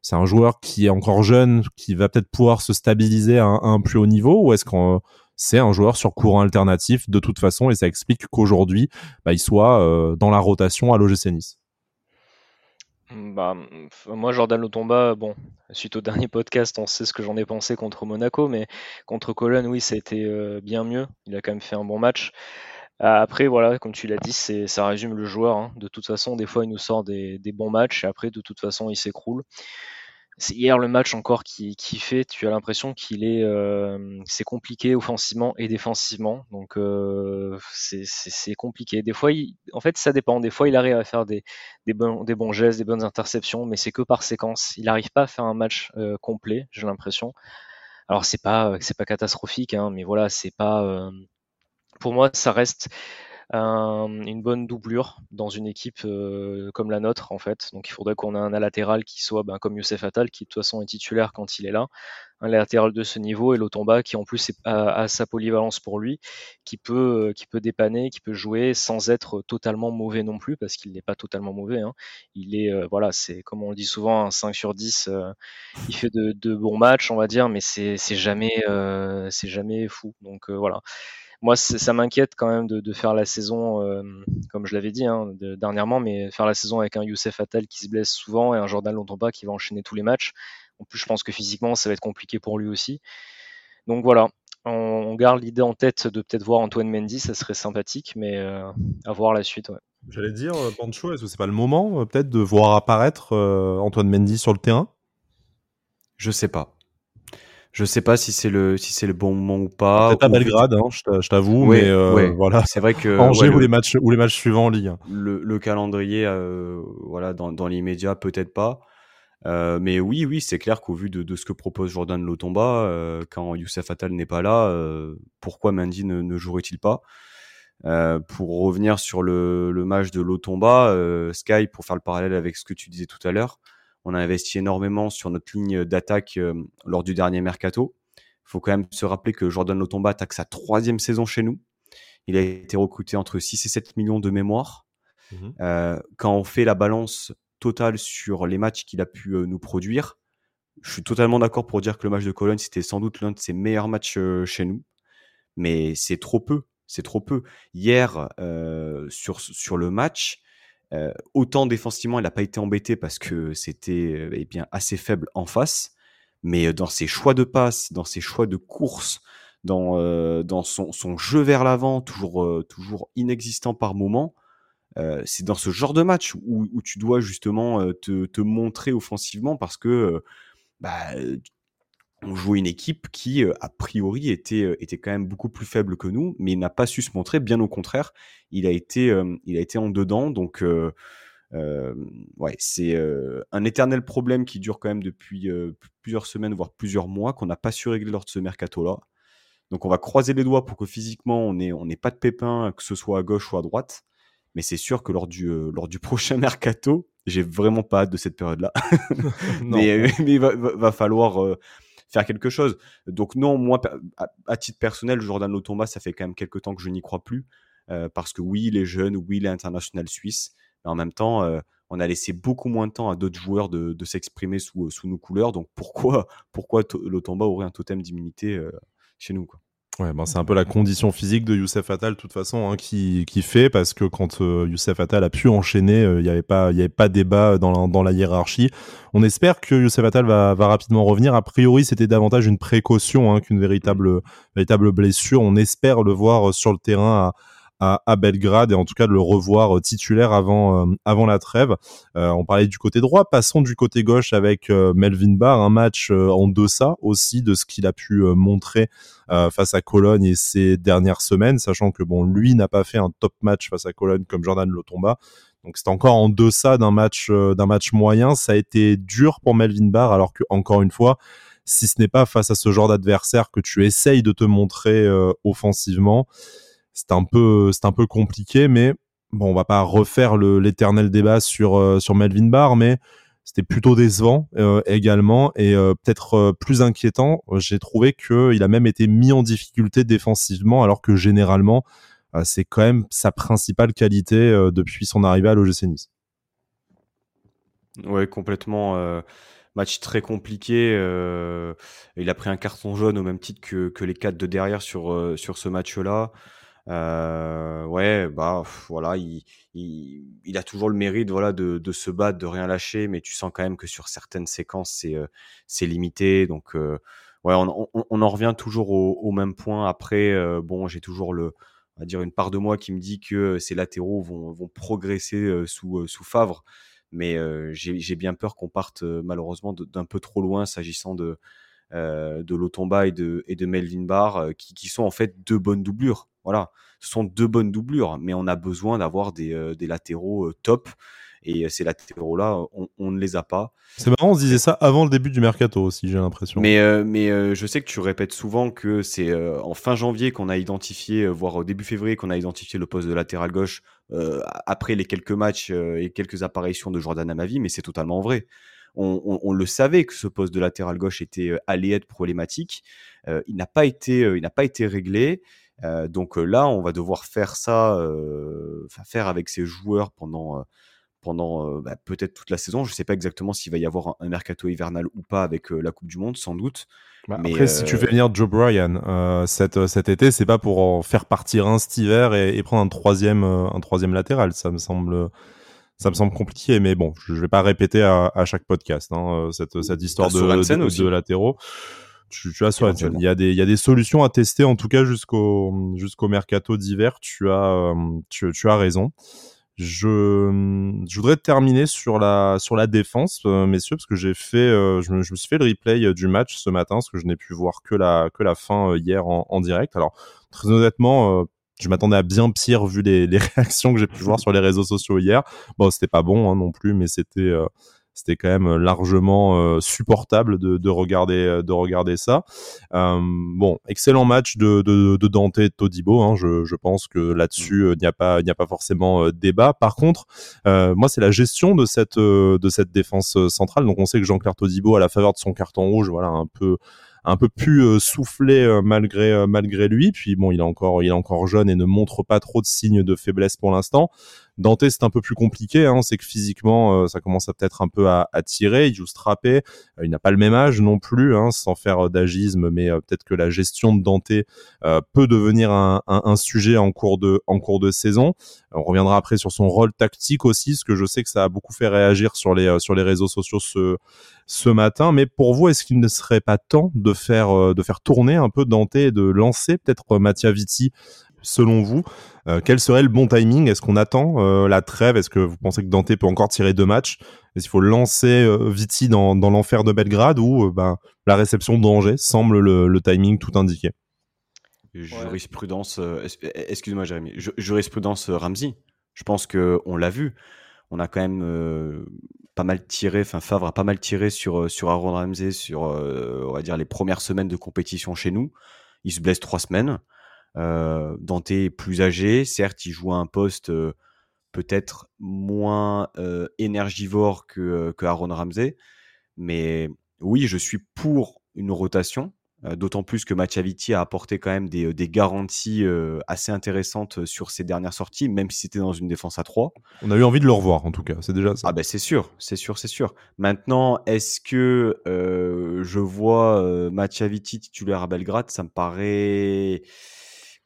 c'est un joueur qui est encore jeune, qui va peut-être pouvoir se stabiliser à un, à un plus haut niveau, ou est-ce qu'on c'est un joueur sur courant alternatif de toute façon et ça explique qu'aujourd'hui bah, il soit euh, dans la rotation à l'OGC Nice. Bah, moi, Jordan Lotomba, bon, suite au dernier podcast, on sait ce que j'en ai pensé contre Monaco, mais contre Cologne, oui, ça a été euh, bien mieux. Il a quand même fait un bon match. Après, voilà, comme tu l'as dit, ça résume le joueur. Hein. De toute façon, des fois, il nous sort des, des bons matchs et après, de toute façon, il s'écroule c'est hier le match encore qui, qui fait, tu as l'impression qu'il est, euh, c'est compliqué offensivement et défensivement, donc euh, c'est compliqué. Des fois, il, en fait, ça dépend. Des fois, il arrive à faire des, des, bons, des bons gestes, des bonnes interceptions, mais c'est que par séquence. Il n'arrive pas à faire un match euh, complet, j'ai l'impression. Alors c'est pas, c'est pas catastrophique, hein, mais voilà, c'est pas. Euh, pour moi, ça reste une bonne doublure dans une équipe euh, comme la nôtre en fait. Donc il faudrait qu'on ait un latéral qui soit ben, comme Youssef Attal qui de toute façon est titulaire quand il est là, un latéral de ce niveau et Lotomba qui en plus a, sa polyvalence pour lui, qui peut, euh, qui peut dépanner, qui peut jouer sans être totalement mauvais non plus parce qu'il n'est pas totalement mauvais. Hein. Il est euh, voilà, c'est comme on dit souvent un 5 sur 10. il fait de, bons matchs on va dire, mais c'est jamais c'est jamais fou. Donc voilà moi, ça m'inquiète quand même de, faire la saison, euh, comme je l'avais dit hein, dernièrement, mais faire la saison avec un Youssef Attal qui se blesse souvent et un Jordan Lontomba qui va enchaîner tous les matchs. En plus, je pense que physiquement, ça va être compliqué pour lui aussi. Donc voilà, on, garde l'idée en tête de peut-être voir Antoine Mendy, ça serait sympathique, mais euh, à voir la suite. J'allais dire, euh, Pancho, est-ce que c'est pas le moment peut-être de voir apparaître Antoine Mendy sur le terrain? Je sais pas. Je sais pas si c'est le si c'est le bon moment ou pas. Peut-être à Belgrade, hein, je t'avoue, mais euh, voilà. C'est vrai que Angers ou les matchs ou les matchs suivants en Ligue. Le, le calendrier, euh, voilà, dans, dans l'immédiat peut-être pas. Euh, mais oui, oui, c'est clair qu'au vu de, de, ce que propose Jordan Lotomba, quand Youssef Attal n'est pas là, pourquoi Mendy ne, ne jouerait-il pas? Pour revenir sur le, le match de Lotomba, Sky, pour faire le parallèle avec ce que tu disais tout à l'heure, on a investi énormément sur notre ligne d'attaque euh, lors du dernier mercato. Il faut quand même se rappeler que Jordan Lotomba attaque sa troisième saison chez nous. Il a été recruté entre 6 et 7 millions de mémoire. Mmh euh, quand on fait la balance totale sur les matchs qu'il a pu euh, nous produire, je suis totalement d'accord pour dire que le match de Cologne, c'était sans doute l'un de ses meilleurs matchs chez nous. Mais c'est trop peu. C'est trop peu. Hier, sur, sur le match, euh, autant défensivement, il n'a pas été embêté parce que c'était euh, eh bien assez faible en face, mais euh, dans ses choix de passe, dans ses choix de course, dans, dans son, son, jeu vers l'avant, toujours, toujours inexistant par moment, c'est dans ce genre de match où, tu dois justement te, te, montrer offensivement parce que bah, on jouait une équipe qui, euh, a priori, était, euh, était quand même beaucoup plus faible que nous, mais il n'a pas su se montrer. Bien au contraire, il a été, euh, il a été en dedans. Donc, ouais, c'est un éternel problème qui dure quand même depuis plusieurs semaines, voire plusieurs mois, qu'on n'a pas su régler lors de ce mercato-là. Donc on va croiser les doigts pour que physiquement on n'ait on pas de pépins, que ce soit à gauche ou à droite. Mais c'est sûr que lors du, lors du prochain mercato, j'ai vraiment pas hâte de cette période-là. mais, il va, falloir faire quelque chose. Donc non, moi, à, titre personnel, Jordan Lotomba, ça fait quand même quelques temps que je n'y crois plus. parce que oui, il est jeune, oui, il est international suisse. Mais en même temps, on a laissé beaucoup moins de temps à d'autres joueurs de, s'exprimer sous, sous nos couleurs. Donc pourquoi, pourquoi Lotomba aurait un totem d'immunité chez nous quoi. Ouais, ben c'est un peu la condition physique de Youssef Attal, de toute façon, hein, qui, qui, fait, parce que quand euh, Youssef Attal a pu enchaîner, il n'y avait pas, y avait pas débat dans la, dans la hiérarchie. On espère que Youssef Attal va, va rapidement revenir. A priori, c'était davantage une précaution hein, qu'une véritable, véritable blessure. On espère le voir sur le terrain à, Belgrade et en tout cas de le revoir euh, titulaire avant, euh, avant la trêve. Euh, on parlait du côté droit, passons du côté gauche avec Melvin Barr, un match en deçà aussi de ce qu'il a pu montrer face à Cologne et ces dernières semaines, sachant que bon, lui n'a pas fait un top match face à Cologne comme Jordan Lotomba. Donc c'est encore en deçà d'un match d'un match moyen. Ça a été dur pour Melvin Barr, alors que encore une fois, si ce n'est pas face à ce genre d'adversaire que tu essayes de te montrer offensivement, c'est un peu compliqué mais bon on va pas refaire l'éternel débat sur euh, sur Melvin Barr mais c'était plutôt décevant euh, également et euh, peut-être plus inquiétant j'ai trouvé que il a même été mis en difficulté défensivement alors que généralement c'est quand même sa principale qualité depuis son arrivée à l'OGC Nice. Ouais, complètement. match très compliqué. il a pris un carton jaune au même titre que, les quatre de derrière sur, sur ce match-là. Euh, ouais, bah voilà, il, il, il, a toujours le mérite voilà de, de, se battre, de rien lâcher, mais tu sens quand même que sur certaines séquences c'est euh, c'est limité. Donc euh, ouais, on, on, on, en revient toujours au, au même point. Après, euh, bon, j'ai toujours le on va dire une part de moi qui me dit que ces latéraux vont, vont progresser sous sous Favre, mais j'ai bien peur qu'on parte malheureusement d'un peu trop loin s'agissant de de Lotomba et de, et de Melvin Barr, qui, qui sont en fait deux bonnes doublures. Voilà, ce sont deux bonnes doublures, mais on a besoin d'avoir des, euh, latéraux euh, top. Et euh, ces latéraux-là, on, ne les a pas. C'est marrant, on se disait ça avant le début du mercato aussi, j'ai l'impression. Mais, mais je sais que tu répètes souvent que c'est en fin janvier qu'on a identifié, voire au début février, qu'on a identifié le poste de latéral gauche après les quelques matchs et quelques apparitions de Jordan Amavi, mais c'est totalement vrai. On, le savait que ce poste de latéral gauche était allé être problématique. il n'a pas été, il n'a pas été réglé. Euh, donc euh, là, on va devoir faire ça, euh, faire avec ces joueurs pendant pendant bah, peut-être toute la saison. Je ne sais pas exactement s'il va y avoir un, mercato hivernal ou pas avec la Coupe du Monde, sans doute. Bah, mais après, si tu fais venir Joe Bryan cet, cet été, c'est pas pour en faire partir un cet hiver et, prendre un troisième, un troisième latéral. Ça me semble, ça me semble compliqué. Mais bon, je, vais pas répéter à, chaque podcast hein, cette, cette histoire de, de, de, latéraux tu, tu as Il y a des, il y a des solutions à tester en tout cas jusqu'au jusqu'au mercato d'hiver. Tu as, euh, tu, tu, as raison. Je, je voudrais terminer sur la sur la défense, euh, messieurs, parce que j'ai fait, euh, je, me, je, me, suis fait le replay du match ce matin, parce que je n'ai pu voir que la que la fin hier en, en direct. Alors très honnêtement, je m'attendais à bien pire vu les, réactions que j'ai pu voir sur les réseaux sociaux hier. Bon, c'était pas bon hein, non plus, mais c'était c'était quand même largement euh, supportable de, de, regarder euh, de regarder ça. Euh, bon, excellent match de, de, Dante et de Todibo. Hein, je, je, pense que là-dessus il n'y a pas il n'y a pas forcément débat. Par contre, moi c'est la gestion de cette de cette défense centrale. Donc on sait que Jean-Claire Todibo à la faveur de son carton rouge, voilà un peu un peu plus soufflé malgré malgré lui. Puis bon, il est encore il est encore jeune et ne montre pas trop de signes de faiblesse pour l'instant. Dante, c'est un peu plus compliqué. Hein. C'est que physiquement, euh, ça commence à peut-être un peu à, tirer. Il joue strappé. Euh, il n'a pas le même âge non plus, hein, sans faire euh, d'agisme, mais peut-être que la gestion de Dante peut devenir un, sujet en cours de saison. On reviendra après sur son rôle tactique aussi, parce que je sais que ça a beaucoup fait réagir sur les réseaux sociaux ce ce matin. Mais pour vous, est-ce qu'il ne serait pas temps de faire de faire tourner un peu Dante et de lancer peut-être Mattia Vitti selon vous, euh, quel serait le bon timing? Est-ce qu'on attend euh, la trêve? Est-ce que vous pensez que Dante peut encore tirer deux matchs? Est-ce qu'il faut lancer euh, Viti dans, l'enfer de Belgrade ou ben, la réception d'Angers semble le, timing tout indiqué? Jurisprudence, excuse-moi Jérémy, jurisprudence Ramsey. Je pense que on l'a vu. on a quand même pas mal tiré, enfin Favre a pas mal tiré sur, sur Aaron Ramsey sur, on va dire, les premières semaines de compétition chez nous. Il se blesse trois semaines. Dante est plus âgé, certes, il joue à un poste peut-être moins énergivore que, que Aaron Ramsey, mais oui, je suis pour une rotation. Euh, d'autant plus que Machaviti a apporté quand même des, des garanties euh, assez intéressantes sur ses dernières sorties, même si c'était dans une défense à 3. On a eu envie de le revoir en tout cas, c'est déjà ça. Ah ben c'est sûr, c'est sûr, c'est sûr. Maintenant, est-ce que euh, je vois euh, Machaviti titulaire à Belgrade? Ça me paraît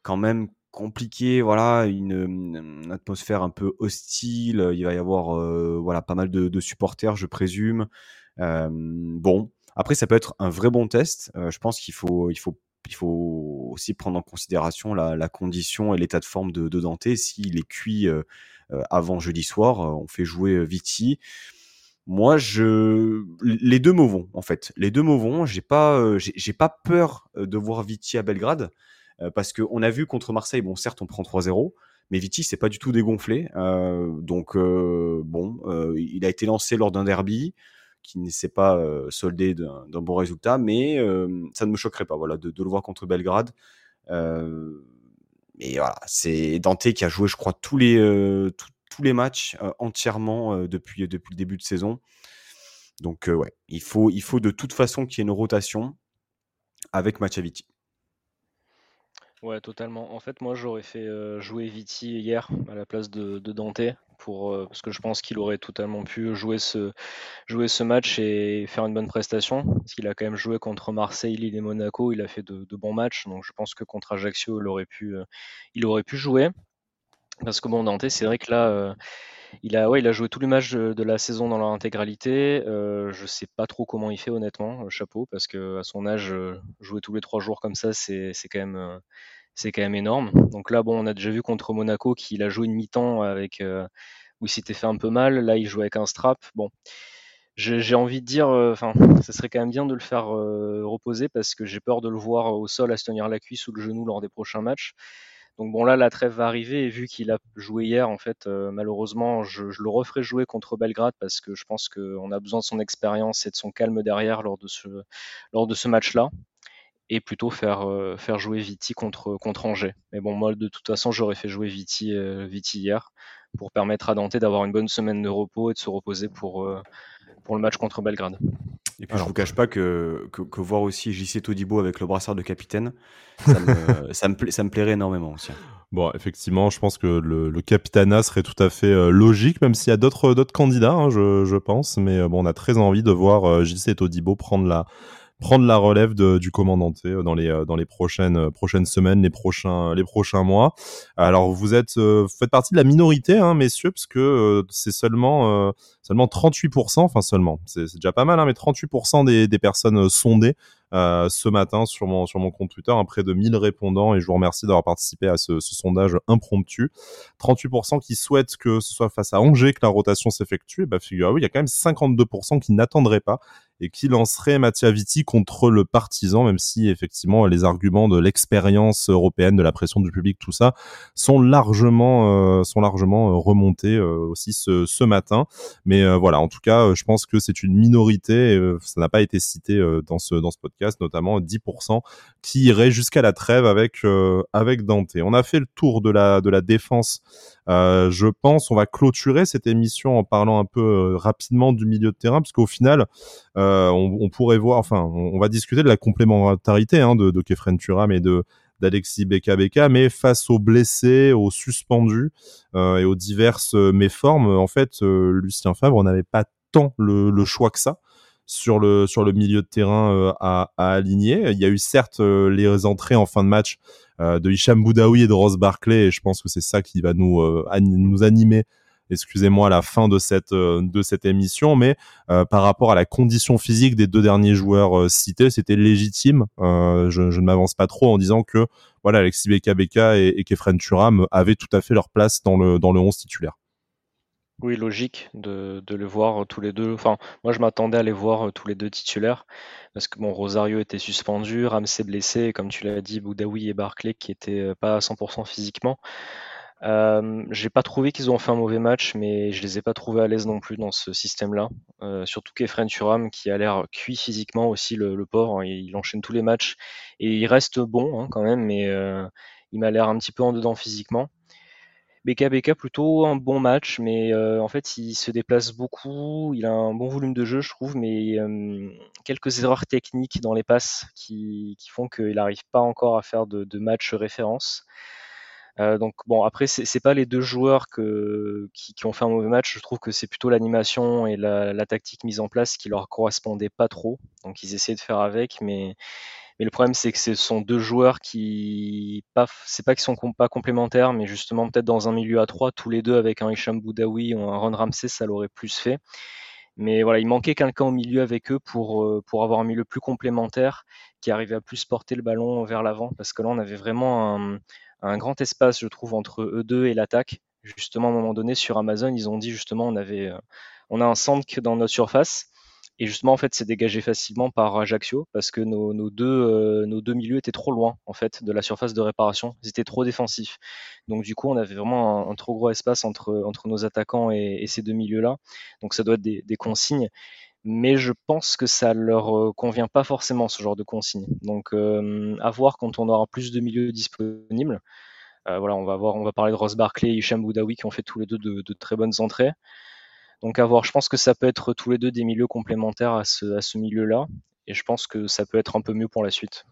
quand même compliqué. Voilà, une, atmosphère un peu hostile. Il va y avoir voilà pas mal de, supporters, je présume. bon, après, ça peut être un vrai bon test. Euh, je pense qu'il faut, il faut, il faut aussi prendre en considération la, condition et l'état de forme de, de Dante. S'il est cuit euh, euh, avant jeudi soir, on fait jouer Viti. Moi, je, les deux me vont en fait. Les deux me vont. J'ai pas, j'ai pas peur de voir Viti à Belgrade parce qu'on a vu contre Marseille. Bon, certes, on prend 3-0 mais Viti c'est pas du tout dégonflé. Euh, donc euh, bon, euh, il a été lancé lors d'un derby qui ne s'est pas euh, soldé d'un bon résultat, mais euh, ça ne me choquerait pas voilà, de, le voir contre Belgrade. Euh, et voilà, c'est Dante qui a joué, je crois, tous les, tous les matchs entièrement depuis, depuis le début de saison. Donc ouais, il faut, il faut de toute façon qu'il y ait une rotation avec Machaviti. Ouais, totalement. En fait, moi, j'aurais fait jouer Viti hier à la place de, Dante pour, euh, parce que je pense qu'il aurait totalement pu jouer ce, jouer ce match et faire une bonne prestation. Parce qu'il a quand même joué contre Marseille, Lille et Monaco, il a fait de, bons matchs, donc je pense que contre Ajaccio, il aurait pu, euh, il aurait pu jouer. Parce que bon, Dante, c'est vrai que là, euh, il a, ouais, il a joué tous les matchs de, la saison dans leur intégralité. Euh, je sais pas trop comment il fait honnêtement, chapeau, parce que à son âge, jouer tous les trois jours comme ça, c'est quand même, c'est quand même énorme. Donc là, bon, on a déjà vu contre Monaco qu'il a joué une mi-temps avec euh, où il s'était fait un peu mal. Là, il joue avec un strap. Bon, j'ai envie de dire, euh, enfin, ça serait quand même bien de le faire euh, reposer parce que j'ai peur de le voir au sol à se tenir la cuisse ou le genou lors des prochains matchs. Donc bon, là, la trêve va arriver et vu qu'il a joué hier, en fait, malheureusement, je, le referai jouer contre Belgrade parce que je pense qu'on a besoin de son expérience et de son calme derrière lors de ce, match-là et plutôt faire, euh, jouer Viti contre, Angers. Mais bon, moi, de toute façon, j'aurais fait jouer Viti, euh, Viti hier pour permettre à Dante d'avoir une bonne semaine de repos et de se reposer euh, pour le match contre Belgrade. Et puis, je ne vous cache pas que, que, voir aussi JC Todibo avec le brassard de capitaine, ça me, ça me, ça me plairait énormément aussi. Bon, effectivement, je pense que le, le capitana serait tout à fait logique, même s'il y a d'autres d'autres candidats, hein, je, je, pense. Mais bon, on a très envie de voir JC Todibo prendre la, prendre la relève de, du commandanté euh, dans les euh, dans les prochaines euh, prochaines semaines, les prochains les prochains mois. Alors vous êtes vous faites partie de la minorité, hein, messieurs, parce que c'est seulement seulement 38%, enfin seulement, c'est déjà pas mal, hein, mais 38% des, des personnes sondées euh, ce matin sur mon, sur mon compte Twitter, un près de 1000 répondants et je vous remercie d'avoir participé à ce, ce, sondage impromptu. 38% qui souhaitent que ce soit face à Angers que la rotation s'effectue. Bah, figurez-vous, il y a quand même 52% qui n'attendraient pas et qui lancerait Mattia Vitti contre le partisan, même si effectivement les arguments de l'expérience européenne, de la pression du public, tout ça, sont largement, euh, sont largement euh, remontés euh, aussi ce, ce, matin. Mais voilà, en tout cas, je pense que c'est une minorité, ça n'a pas été cité dans ce dans ce podcast, notamment 10% qui irait jusqu'à la trêve avec avec Dante. On a fait le tour de la de la défense. je pense, on va clôturer cette émission en parlant un peu rapidement du milieu de terrain, parce qu'au final, on, pourrait voir, enfin, on, va discuter de la complémentarité hein, de, de Kefren Turam et d'Alexis Beka Beka, mais face aux blessés, aux suspendus euh, et aux diverses euh, méformes, en fait, Lucien Favre n'avait pas tant le, choix que ça sur le milieu de terrain à, aligner. Il y a eu certes les entrées en fin de match de Hicham Boudaoui et de Ross Barclay, et je pense que c'est ça qui va nous animer excusez-moi, la fin de cette euh, de cette émission, mais euh, par rapport à la condition physique des deux derniers joueurs euh, cités, c'était légitime. je, ne m'avance pas trop en disant que voilà, Alexis Beka Beka et, et Kefren Turam avaient tout à fait leur place dans le dans le 11 titulaire. Oui, logique de, de les voir tous les deux. Enfin, moi, je m'attendais à les voir tous les deux titulaires parce que bon, Rosario était suspendu, Ramsey blessé, comme tu l'as dit, Boudaoui et Barclay qui étaient pas à 100% physiquement. Euh, j'ai pas trouvé qu'ils ont fait un mauvais match, mais je les ai pas trouvés à l'aise non plus dans ce système-là. Euh, surtout qu'Efren Turam, qui a l'air cuit physiquement aussi, le, pauvre, hein, il, enchaîne tous les matchs et il reste bon hein, quand même, mais euh, il m'a l'air un petit peu en dedans physiquement. BK plutôt un bon match, mais en fait il se déplace beaucoup, il a un bon volume de jeu je trouve, mais quelques erreurs techniques dans les passes qui, font qu'il n'arrive pas encore à faire de match référence. Euh, donc bon, après c'est pas les deux joueurs qui, ont fait un mauvais match. Je trouve que c'est plutôt l'animation et la, tactique mise en place qui leur correspondait pas trop. Donc ils essayaient de faire avec, mais mais le problème c'est que ce sont deux joueurs qui pas c'est pas qu'ils sont pas complémentaires, mais justement peut-être dans un milieu à trois, tous les deux avec un Hicham Boudaoui ou un Ron Ramsey, ça l'aurait plus fait. Mais voilà, il manquait quelqu'un au milieu avec eux pour, euh, pour avoir un milieu plus complémentaire qui arrivait à plus porter le ballon vers l'avant. Parce que là, on avait vraiment un, un grand espace, je trouve, entre eux deux et l'attaque. Justement, à un moment donné, sur Amazon, ils ont dit justement, on avait, euh, on a un centre dans notre surface. Et justement, en fait, c'est dégagé facilement par Ajaccio parce que nos, deux, euh, nos deux milieux étaient trop loin, en fait, de la surface de réparation. Ils étaient trop défensifs. Donc, du coup, on avait vraiment un, trop gros espace entre, entre nos attaquants et, ces deux milieux-là. Donc, ça doit être des, des consignes mais je pense que ça leur euh, convient pas forcément ce genre de consigne. Donc euh, à voir quand on aura plus de milieux disponibles. Euh, voilà, on va voir, on va parler de Ross Barkley et Hicham Boudaoui qui ont fait tous les deux de, très bonnes entrées. Donc à voir, je pense que ça peut être tous les deux des milieux complémentaires à ce, à ce milieu-là, et je pense que ça peut être un peu mieux pour la suite.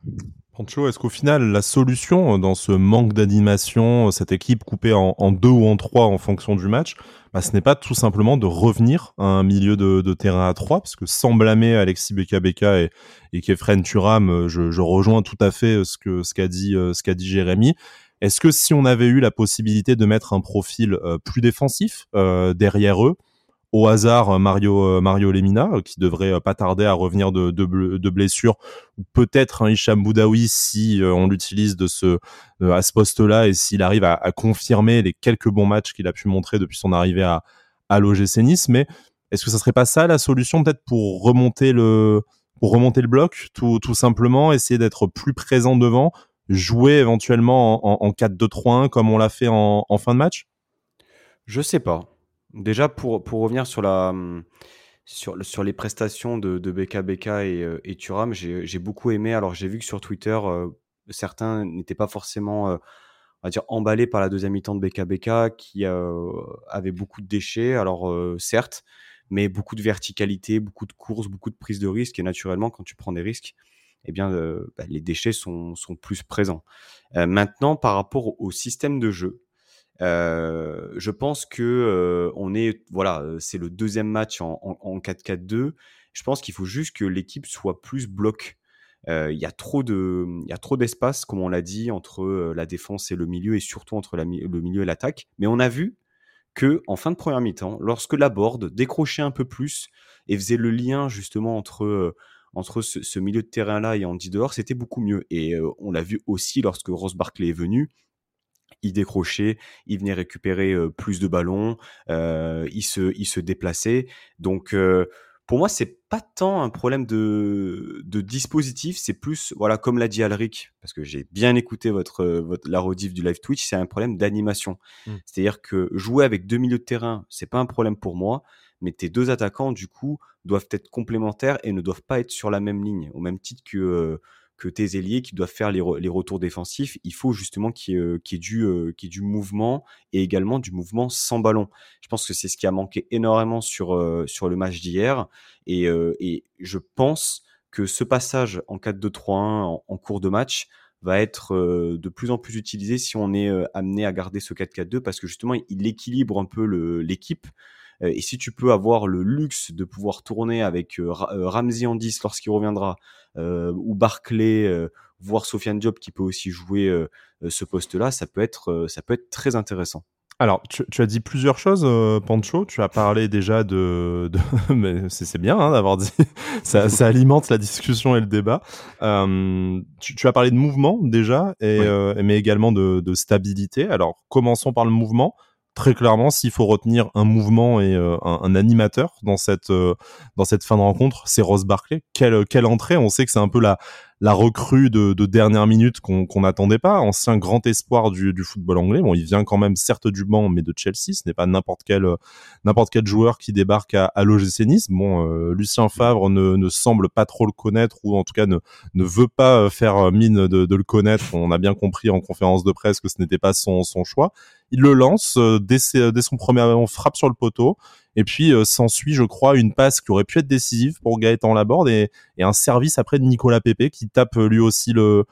Pancho, est-ce qu'au final, la solution euh, dans ce manque d'animation, euh, cette équipe coupée en, deux ou en trois en fonction du match, bah, ce n'est pas tout simplement de revenir à un milieu de, terrain à trois, parce que sans blâmer Alexis Beka Beka et, et Kefren Turam, euh, je, rejoins tout à fait ce qu'a dit Jérémy. Est-ce que si on avait eu la possibilité de mettre un profil plus défensif derrière eux, au hasard euh, Mario euh, Mario Lemina euh, qui devrait pas tarder à revenir de, de, blessure ou peut-être un Hicham Boudaoui si on l'utilise de ce à ce poste-là et s'il arrive à, confirmer les quelques bons matchs qu'il a pu montrer depuis son arrivée à à l'OGC Nice mais est-ce que ça serait pas ça la solution peut-être pour remonter le pour remonter le bloc tout, tout simplement essayer d'être plus présent devant jouer éventuellement en, en, 4-2-3-1 comme on l'a fait en, en fin de match? Je sais pas. Déjà, pour, pour revenir sur, la, sur, les prestations de, de BKBK et, euh, et Turam, j'ai beaucoup aimé. Alors, j'ai vu que sur Twitter, euh, certains n'étaient pas forcément, euh, on va dire, emballés par la deuxième mi-temps de BKBK, qui avait beaucoup de déchets. Alors, certes, mais beaucoup de verticalité, beaucoup de courses, beaucoup de prise de risque. Et naturellement, quand tu prends des risques, eh bien, bah, les déchets sont, sont plus présents. maintenant, par rapport au système de jeu, je pense que on est voilà, c'est le deuxième match en, en, 4-4-2. Je pense qu'il faut juste que l'équipe soit plus bloc. Il y a trop de, il y a trop d'espace, comme on l'a dit, entre la défense et le milieu, et surtout entre le milieu et l'attaque. Mais on a vu que en fin de première mi-temps, lorsque la board décrochait un peu plus et faisait le lien justement entre entre ce, ce milieu de terrain là et Andy dehors, c'était beaucoup mieux. Et on l'a vu aussi lorsque Ross Barkley est venu il décrochait, il venait récupérer plus de ballons, il se, il se déplaçait. Donc pour moi, c'est pas tant un problème de, de dispositif, c'est plus, voilà, comme l'a dit Alric, parce que j'ai bien écouté votre, votre la rediff du live Twitch, c'est un problème d'animation. Mmh. C'est-à-dire que jouer avec deux milieux de terrain, c'est pas un problème pour moi, mais tes deux attaquants, du coup, doivent être complémentaires et ne doivent pas être sur la même ligne, au même titre que que tes ailiers qui doivent faire les, retours défensifs, il faut justement qu'il y, ait, euh, du, euh, mouvement et également du mouvement sans ballon. Je pense que c'est ce qui a manqué énormément sur, euh, le match d'hier et, et, je pense que ce passage en 4-2-3-1 en, cours de match va être de plus en plus utilisé si on est amené à garder ce 4-4-2 parce que justement il équilibre un peu l'équipe. Et si tu peux avoir le luxe de pouvoir tourner avec Ramsey en 10 lorsqu'il reviendra, euh, ou Barclay, euh, voire Sofiane Diop qui peut aussi jouer euh, ce poste-là, ça peut être ça peut être très intéressant. Alors, tu, as dit plusieurs choses, Pancho. Tu as parlé déjà de, mais c'est bien hein, d'avoir dit, ça, ça, alimente la discussion et le débat. tu, as parlé de mouvement déjà, et, mais également de, de, stabilité. Alors, commençons par le mouvement très clairement, s'il faut retenir un mouvement et euh, un, animateur dans cette euh, dans cette fin de rencontre, c'est Ross Barkley. Quelle quelle entrée On sait que c'est un peu la la recrue de, dernière minute qu'on n'attendait pas, ancien grand espoir du, football anglais. Bon, il vient quand même certes du banc, mais de Chelsea. Ce n'est pas n'importe quel n'importe quel joueur qui débarque à, à l'OGC Nice. Bon, euh, Lucien Favre ne, semble pas trop le connaître ou en tout cas ne ne veut pas faire mine de, le connaître. On a bien compris en conférence de presse que ce n'était pas son son choix. Il le lance euh, dès, dès son premier on frappe sur le poteau et puis euh, s'ensuit, je crois, une passe qui aurait pu être décisive pour Gaëtan Laborde et, un service après de Nicolas Pepe qui tape euh, lui aussi le,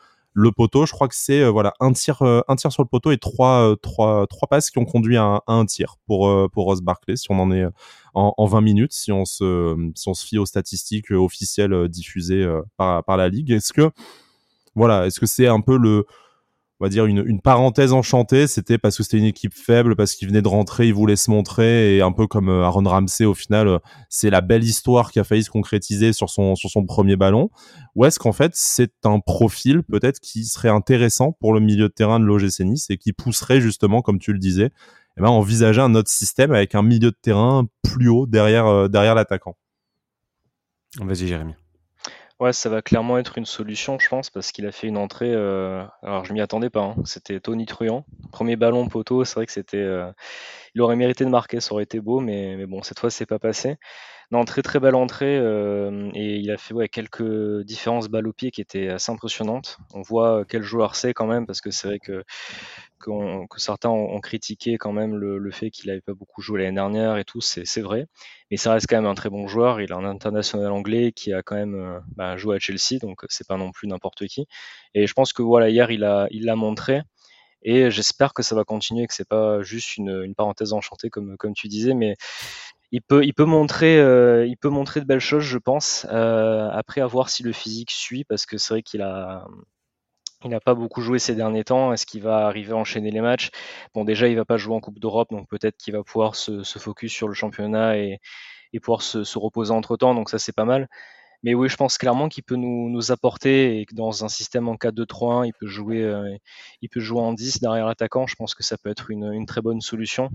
poteau. Je crois que c'est euh, voilà un tir, un tir sur le poteau et trois, trois, trois passes qui ont conduit à, un tir pour pour Ross Barclay. Si on en est en, en 20 minutes, si on se si on se fie aux statistiques officielles diffusées par par la ligue, est-ce que voilà, est-ce que c'est un peu le on va dire une, une parenthèse enchantée, c'était parce que c'était une équipe faible, parce qu'il venait de rentrer, il voulait se montrer, et un peu comme euh, Aaron Ramsey au final, euh, c'est la belle histoire qui a failli se concrétiser sur son sur son premier ballon. Ou est-ce qu'en fait c'est un profil peut-être qui serait intéressant pour le milieu de terrain de l'OGC Nice et qui pousserait justement, comme tu le disais, eh ben, envisager un autre système avec un milieu de terrain plus haut derrière euh, derrière l'attaquant? Vas-y Jérémy. Ouais, ça va clairement être une solution, je pense, parce qu'il a fait une entrée. Euh, alors, je m'y attendais pas. Hein, c'était Tony Truant. Premier ballon poteau, c'est vrai que c'était. Euh, il aurait mérité de marquer, ça aurait été beau, mais, mais bon, cette fois, c'est pas passé. Non, très très belle entrée euh, et il a fait quelques différences balles au pied qui étaient assez impressionnantes. On voit quel joueur c'est quand même, parce que c'est vrai que certains ont, critiqué quand même le, fait qu'il n'avait pas beaucoup joué l'année dernière et tout, c'est vrai. Mais ça reste quand même un très bon joueur. Il est un international anglais qui a quand même euh, bah, joué à Chelsea, donc c'est pas non plus n'importe qui. Et je pense que voilà, hier il l'a il montré. Et j'espère que ça va continuer, que c'est pas juste une, une, parenthèse enchantée comme, comme tu disais, mais il peut, il peut montrer, euh, il peut montrer de belles choses, je pense. Euh, après, à voir si le physique suit, parce que c'est vrai qu'il n'a pas beaucoup joué ces derniers temps. Est-ce qu'il va arriver à enchaîner les matchs? Bon, déjà, il va pas jouer en Coupe d'Europe, donc peut-être qu'il va pouvoir se, focus sur le championnat et, pouvoir se reposer entre temps. Donc ça, c'est pas mal. Mais oui, je pense clairement qu'il peut nous, nous, apporter et que dans un système en 4-2-3-1, il peut jouer, euh, il peut jouer en 10 derrière l'attaquant. Je pense que ça peut être une, une très bonne solution.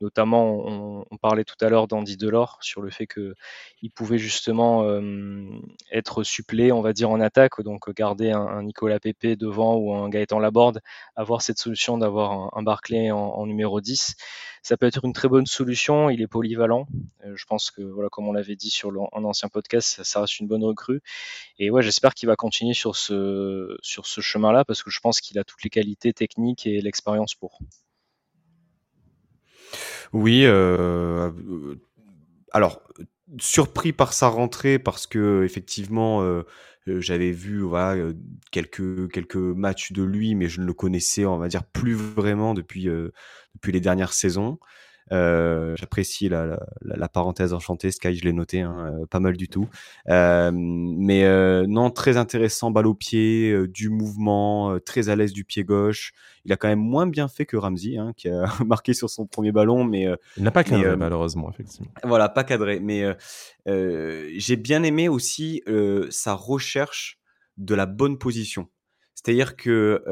Notamment, on, on parlait tout à l'heure d'Andy Delors sur le fait qu'il pouvait justement euh, être supplé, on va dire, en attaque. Donc, garder un, un, Nicolas Pepe devant ou un Gaëtan Laborde, avoir cette solution d'avoir un, un Barclay en, en, numéro 10 ça peut être une très bonne solution. Il est polyvalent. Euh, je pense que, voilà, comme on l'avait dit sur un ancien podcast, ça reste une bonne recrue. Et ouais, j'espère qu'il va continuer sur ce, sur ce chemin-là parce que je pense qu'il a toutes les qualités techniques et l'expérience pour. Oui, euh, alors surpris par sa rentrée parce que effectivement euh, j'avais vu voilà quelques quelques matchs de lui mais je ne le connaissais on va dire plus vraiment depuis depuis les dernières saisons. Euh, J'apprécie la, la, la, parenthèse enchantée, Sky, je l'ai noté, hein, euh, pas mal du tout. Euh, mais non, très intéressant, balle au pied, du mouvement, très à l'aise du pied gauche. Il a quand même moins bien fait que Ramsey, hein, qui a marqué sur son premier ballon, mais il n'a pas cadré malheureusement, effectivement. Voilà, pas cadré. Mais j'ai bien aimé aussi sa recherche de la bonne position. C'est-à-dire que,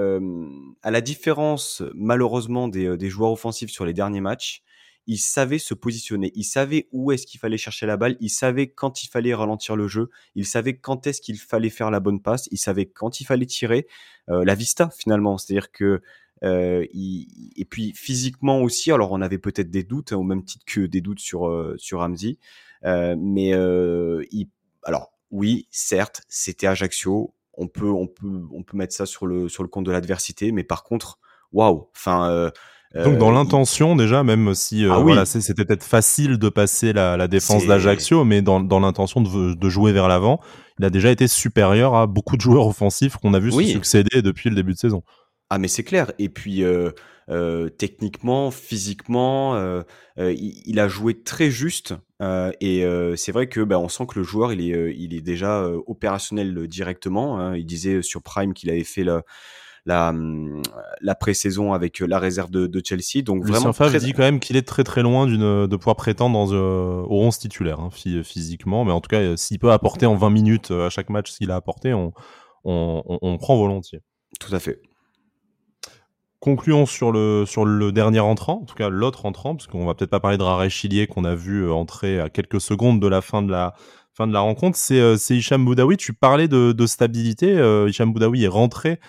à la différence malheureusement des, des, joueurs offensifs sur les derniers matchs, il savait se positionner, il savait où est-ce qu'il fallait chercher la balle, il savait quand il fallait ralentir le jeu, il savait quand est-ce qu'il fallait faire la bonne passe, il savait quand il fallait tirer, la vista finalement. C'est-à-dire que il, et puis physiquement aussi, alors on avait peut-être des doutes, hein, au même titre que des doutes sur sur Ramsey, mais il, alors oui, certes, c'était Ajaccio, on peut, on peut, on peut mettre ça sur le, sur le compte de l'adversité, mais par contre, waouh, enfin. Donc dans euh, l'intention déjà, même si euh, ah voilà, c'était peut-être facile de passer la, la défense d'Ajaccio, mais dans, dans l'intention de, de, jouer vers l'avant, il a déjà été supérieur à beaucoup de joueurs offensifs qu'on a vu se succéder depuis le début de saison. Ah mais c'est clair. Et puis euh, euh, techniquement, physiquement, euh, il, a joué très juste. et c'est vrai que bah, on sent que le joueur il est, il est déjà opérationnel directement. Hein. Il disait sur Prime qu'il avait fait la, la, hum, la pré-saison avec la réserve de, de Chelsea. Donc Lucien vraiment, dit quand même qu'il est très très loin d'une de pouvoir prétendre dans, au 11 titulaire hein, physiquement, mais en tout cas, s'il peut apporter en 20 minutes à chaque match ce qu'il a apporté, on, on, on, prend volontiers. Tout à fait. Concluons sur le, sur le dernier entrant, en tout cas l'autre entrant, parce qu'on va peut-être pas parler de Rare Chilier qu'on a vu euh, entrer à quelques secondes de la fin de la, fin de la rencontre, c'est euh, Hicham Boudaoui. Tu parlais de, stabilité. Euh, Hicham Boudaoui est rentré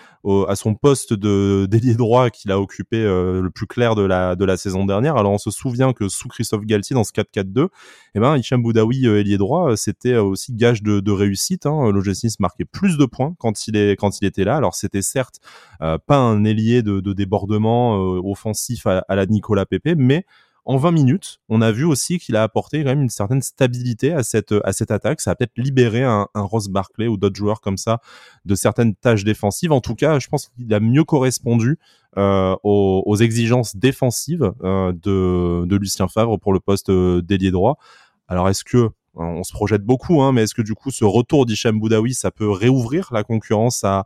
à son poste d'ailier droit qu'il a occupé euh, le plus clair de la saison dernière. Alors on se souvient que sous Christophe Galtier dans ce 4-4-2, eh ben Hicham Boudaoui ailier droit, c'était aussi gage de, de réussite. Hein. Marquait plus de points quand il est quand il était là. Alors c'était certes pas un ailier de, de débordement offensif à, à la Nicolas Pepe, mais en 20 minutes, on a vu aussi qu'il a apporté quand même une certaine stabilité à cette, à cette attaque. Ça a peut-être libéré un, Ross Barkley ou d'autres joueurs comme ça de certaines tâches défensives. En tout cas, je pense qu'il a mieux correspondu euh, aux, exigences défensives euh, de, Lucien Favre pour le poste euh, d'ailier droit. Alors, est-ce que on se projette beaucoup, hein, mais est-ce que du coup, ce retour d'Hicham Boudaoui, ça peut réouvrir la concurrence à,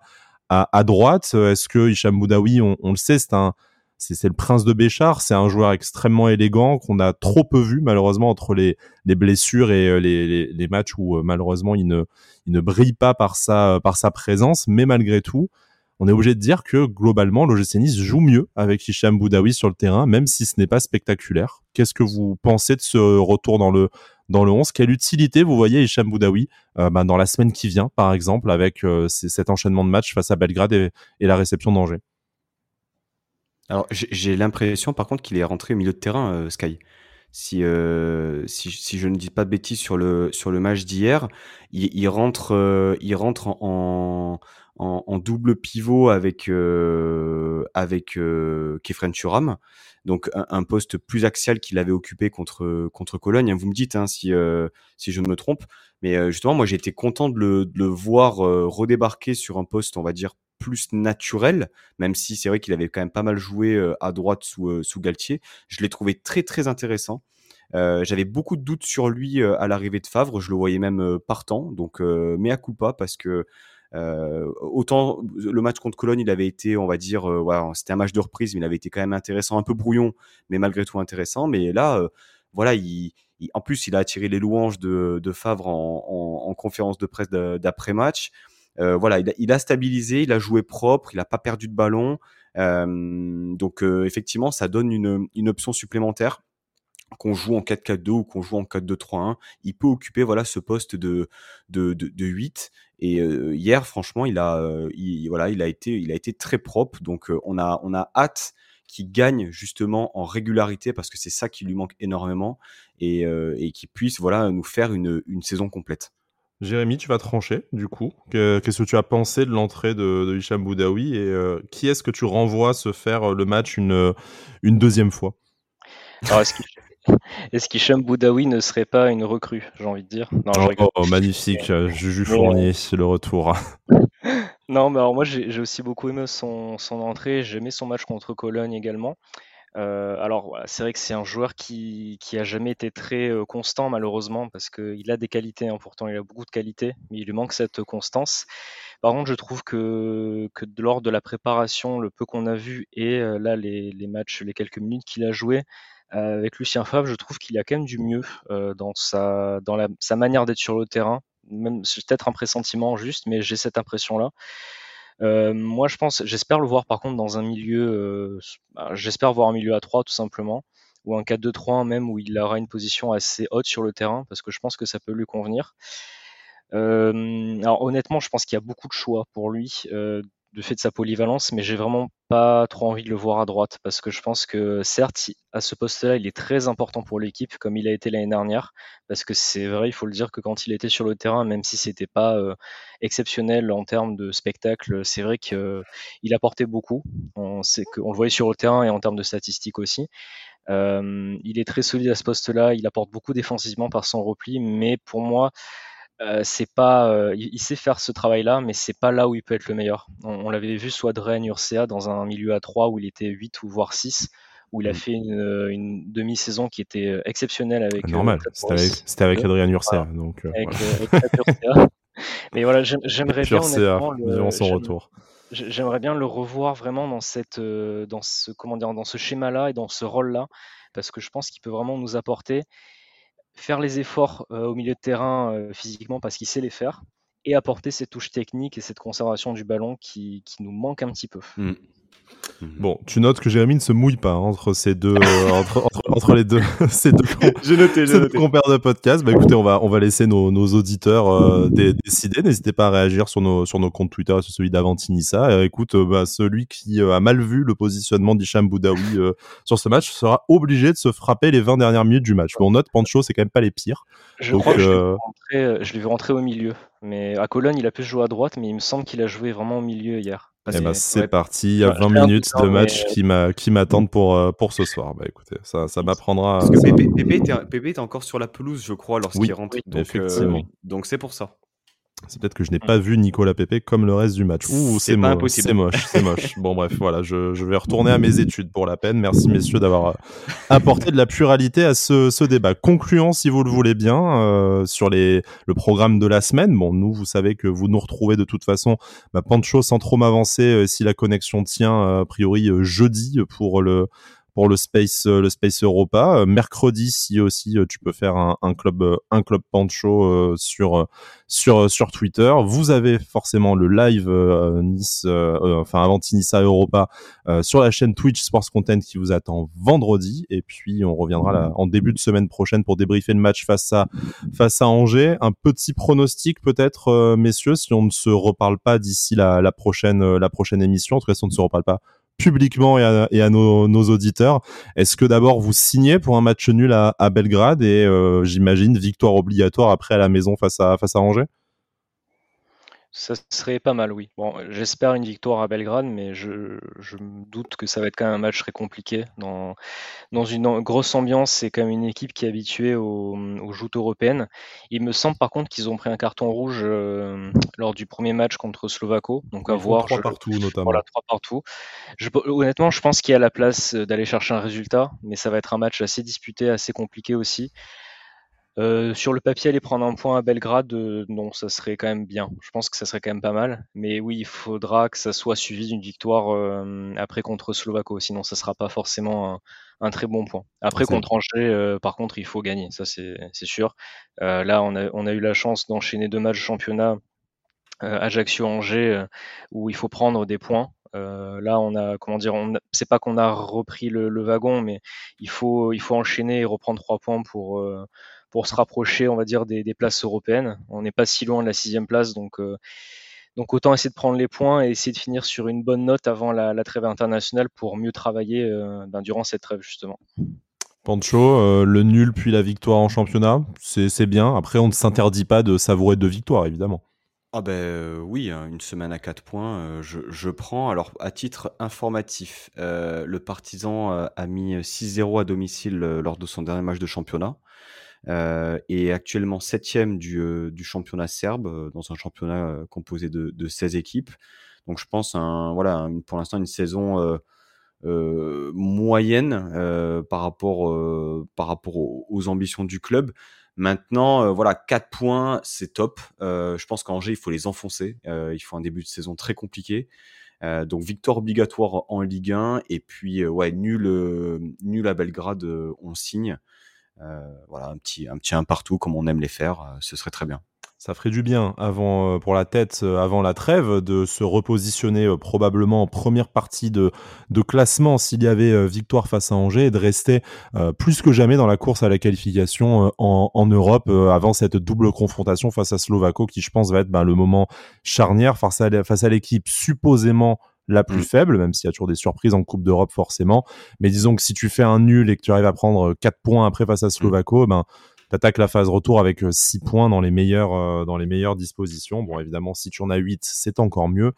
droite? Est-ce que Hicham Boudaoui, on le sait, c'est un c'est le prince de Béchard. C'est un joueur extrêmement élégant qu'on a trop peu vu malheureusement entre les, les blessures et euh, les, les, matchs où euh, malheureusement il ne, il ne brille pas par sa, par sa présence. Mais malgré tout, on est obligé de dire que globalement l'OGC Nice joue mieux avec Hicham Boudaoui sur le terrain, même si ce n'est pas spectaculaire. Qu'est-ce que vous pensez de ce retour dans le dans le 11 Quelle utilité vous voyez Hicham Boudaoui euh, bah, dans la semaine qui vient, par exemple, avec cet enchaînement de matchs face à Belgrade et la réception d'Angers? Alors, j'ai l'impression, par contre, qu'il est rentré au milieu de terrain, euh, Sky. Si, euh, si, je ne dis pas de bêtises sur le, sur le match d'hier, il, rentre, euh, il rentre en, en, en, double pivot avec, euh, avec euh, Kefren Turam. Donc, un, poste plus axial qu'il avait occupé contre, contre Cologne. Vous me dites hein, si, si je me trompe. Mais justement, moi, j'ai été content de le, de le voir redébarquer sur un poste, on va dire, plus naturel, même si c'est vrai qu'il avait quand même pas mal joué euh, à droite sous, euh, sous Galtier. Je l'ai trouvé très très intéressant. Euh, J'avais beaucoup de doutes sur lui à l'arrivée de Favre, je le voyais même partant, donc euh, coup pas parce que autant le match contre Cologne, il avait été, on va dire, c'était un match de reprise, mais il avait été quand même intéressant, un peu brouillon, mais malgré tout intéressant. Mais là, voilà, il, en plus, il a attiré les louanges de, Favre en, en, en conférence de presse d'après match. Euh, voilà, il a, stabilisé, il a joué propre, il n'a pas perdu de ballon. Euh, donc euh, effectivement, ça donne une, une option supplémentaire qu'on joue en 4-4-2 ou qu'on joue en 4-2-3-1, il peut occuper voilà ce poste de de, de, de 8 et euh, hier franchement, il a il, voilà, il a été il a été très propre donc on a on a hâte qu'il gagne justement en régularité parce que c'est ça qui lui manque énormément et, et qu'il puisse voilà nous faire une, une saison complète. Jérémy, tu vas trancher, du coup. Qu'est-ce que tu as pensé de l'entrée de, de, Hicham Boudaoui et euh, qui est-ce que tu renvoies se faire euh, le match une, euh, une deuxième fois? Est-ce qu'Hicham Boudaoui ne serait pas une recrue, j'ai envie de dire? Non, oh, oh, magnifique, Juju Fournier, c'est le retour. non, mais alors moi j'ai aussi beaucoup aimé son, son entrée, j'ai aimé son match contre Cologne également. Euh, alors, c'est vrai que c'est un joueur qui, qui a jamais été très euh, constant, malheureusement, parce qu'il a des qualités, hein, pourtant il a beaucoup de qualités, mais il lui manque cette constance. Par contre, je trouve que, lors de la préparation, le peu qu'on a vu et euh, là, les, matchs, les quelques minutes qu'il a joué avec Lucien Favre, je trouve qu'il a quand même du mieux dans, sa manière d'être sur le terrain. Même, c'est peut-être un pressentiment juste, mais j'ai cette impression-là. Euh, moi, je pense, j'espère le voir par contre dans un milieu, euh, bah, j'espère voir un milieu à 3 tout simplement, ou un 4-2-3 même où il aura une position assez haute sur le terrain, parce que je pense que ça peut lui convenir. Euh, alors honnêtement, je pense qu'il y a beaucoup de choix pour lui. Euh, de fait de sa polyvalence, mais j'ai vraiment pas trop envie de le voir à droite parce que je pense que certes, à ce poste-là, il est très important pour l'équipe comme il a été l'année dernière parce que c'est vrai, il faut le dire que quand il était sur le terrain, même si c'était pas euh, exceptionnel en termes de spectacle, c'est vrai qu'il apportait beaucoup. On sait qu'on le voyait sur le terrain et en termes de statistiques aussi. Euh, il est très solide à ce poste-là, il apporte beaucoup défensivement par son repli, mais pour moi, euh, c'est pas, euh, il, sait faire ce travail-là, mais c'est pas là où il peut être le meilleur. On, l'avait vu soit Dren Urcea dans un milieu à 3 où il était 8 ou voire 6, où il a mm. fait une, une demi-saison qui était euh, exceptionnelle avec. Normal, c'était avec, avec, Adrien Urcea. Donc, avec, mais voilà, j'aimerais bien le, son retour. J'aimerais bien le revoir vraiment dans cette, dans ce, comment dire, dans ce schéma-là et dans ce rôle-là, parce que je pense qu'il peut vraiment nous apporter faire les efforts euh, au milieu de terrain euh, physiquement parce qu'il sait les faire et apporter cette touche technique et cette conservation du ballon qui, nous manque un petit peu. Mmh. Mhm. Bon, tu notes que Jérémy ne se mouille pas entre ces deux, euh, entre, entre, les deux, ces deux, j'ai noté, j'ai noté. compères de podcast. Bah écoutez, on va, on va laisser nos, nos auditeurs euh, décider. N'hésitez pas à réagir sur nos, sur nos comptes Twitter et sur celui d'Avantinissa. Euh, écoute, bah, celui qui a mal vu le positionnement d'Hicham Boudaoui sur ce match sera obligé de se frapper les 20 dernières minutes du match. Bon, note, Pancho, c'est quand même pas les pires. Je crois que je l'ai vu rentrer au milieu. Mais à Cologne, il a pu jouer à droite, mais il me semble qu'il a joué vraiment au milieu hier. Eh ben, c'est parti, il y a 20 minutes de match qui qui m'attendent pour euh, pour ce soir. Bah écoutez, ça ça m'apprendra. Parce que Pépé, était, encore sur la pelouse, je crois, lorsqu'il rentre. Donc, effectivement. Euh, donc c'est pour ça. C'est peut-être que je n'ai pas vu Nicolas Pepe comme le reste du match. Ouh, c'est moche, c'est moche, c'est moche. Bon bref, voilà, je, je, vais retourner à mes études pour la peine. Merci messieurs d'avoir euh, apporté de la pluralité à ce, ce débat. Concluant, si vous le voulez bien, euh, sur les, le programme de la semaine. Bon, nous, vous savez que vous nous retrouvez de toute façon, bah, Pancho sans trop m'avancer, euh, si la connexion tient, a priori jeudi pour le pour le Space euh, le Space Europa. Euh, mercredi, si aussi euh, tu peux faire un, club un club Pancho sur sur sur Twitter. Vous avez forcément le live Nice, enfin avant Nissa Europa sur la chaîne Twitch Sports Content qui vous attend vendredi. Et puis on reviendra en début de semaine prochaine pour débriefer le match face à face à Angers. Un petit pronostic peut-être, messieurs, si on ne se reparle pas d'ici la, la prochaine la prochaine émission. En tout cas, si on ne se reparle pas publiquement et à, nos, auditeurs. Est-ce que d'abord vous signez pour un match nul à, Belgrade et euh, j'imagine victoire obligatoire après à la maison face à, face à Angers? Ça serait pas mal, oui. Bon, j'espère une victoire à Belgrade, mais je, me doute que ça va être quand même un match très compliqué. Dans, dans une grosse ambiance, c'est quand même une équipe qui est habituée aux, joutes européennes. Il me semble par contre qu'ils ont pris un carton rouge euh, lors du premier match contre Slovako. Donc à voir. Trois partout notamment. Voilà, trois partout. honnêtement, je pense qu'il y a la place d'aller chercher un résultat, mais ça va être un match assez disputé, assez compliqué aussi. Euh, sur le papier, aller prendre un point à Belgrade, euh, non, ça serait quand même bien. Je pense que ça serait quand même pas mal. Mais oui, il faudra que ça soit suivi d'une victoire euh, après contre Slovako. Sinon, ça sera pas forcément un, très bon point. Après, contre Angers, par contre, il faut gagner. Ça, c'est sûr. là, on a, on a eu la chance d'enchaîner deux matchs de championnat. Ajaccio-Angers, où il faut prendre des points. là, on a, comment dire, c'est pas qu'on a repris le, le, wagon, mais il faut, il faut enchaîner et reprendre trois points pour, pour se rapprocher, on va dire, des, places européennes. On n'est pas si loin de la sixième place, donc, euh, donc autant essayer de prendre les points et essayer de finir sur une bonne note avant la, trêve internationale pour mieux travailler euh, ben, durant cette trêve, justement. Pancho, euh, le nul puis la victoire en championnat, c'est bien. Après, on ne s'interdit pas de savourer deux victoires, évidemment. Ah ben oui, hein, une semaine à 4 points, je, je, prends. Alors à titre informatif, le Partisan a mis 6-0 à domicile lors de son dernier match de championnat euh, est actuellement septième du, euh, du championnat serbe, euh, dans un championnat composé de, de 16 équipes. Donc je pense, un, voilà, pour l'instant, une saison moyenne par rapport, par rapport aux, ambitions du club. Maintenant, voilà, 4 points, c'est top. je pense qu'Angers, il faut les enfoncer. il faut un début de saison très compliqué. donc victoire obligatoire en Ligue 1 et puis ouais nul nul à Belgrade on signe voilà, un petit, un petit un partout comme on aime les faire, euh, ce serait très bien. Ça ferait du bien avant euh, pour la tête avant la trêve de se repositionner probablement en première partie de, de classement s'il y avait victoire face à Angers et de rester plus que jamais dans la course à la qualification en, en, Europe avant cette double confrontation face à Slovako qui je pense va être ben, le moment charnière face à, face à l'équipe supposément la plus mmh. faible, même s'il y a toujours des surprises en Coupe d'Europe forcément. Mais disons que si tu fais un nul et que tu arrives à prendre 4 points après face à mmh. Slovako, ben t'attaques la phase retour avec 6 euh, points dans les meilleures euh, dans les meilleures dispositions. Bon, évidemment, si tu en as 8, c'est encore mieux.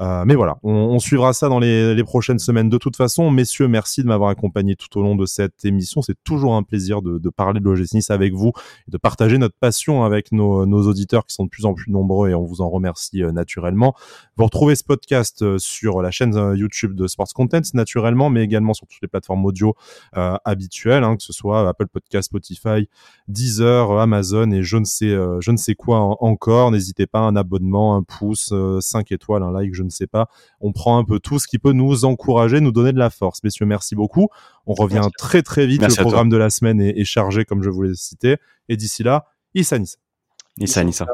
Euh, mais voilà, on, suivra ça dans les, prochaines semaines de toute façon. Messieurs, merci de m'avoir accompagné tout au long de cette émission. C'est toujours un plaisir de, parler de l'OGC avec vous et de partager notre passion avec nos, nos, auditeurs qui sont de plus en plus nombreux et on vous en remercie naturellement. Vous retrouvez ce podcast sur la chaîne YouTube de Sports Content naturellement, mais également sur toutes les plateformes audio habituelles, hein, que ce soit Apple Podcast, Spotify, Deezer, Amazon et je ne sais, euh, je ne sais quoi encore. N'hésitez pas, un abonnement, un pouce, 5 euh, étoiles, un like, je ne sais pas. On prend un peu tout ce qui peut nous encourager, nous donner de la force. Messieurs, merci beaucoup. On revient très très vite. le programme de la semaine est, chargé, comme je vous l'ai cité. Et d'ici là, Issa Nissa. Issa Nissa.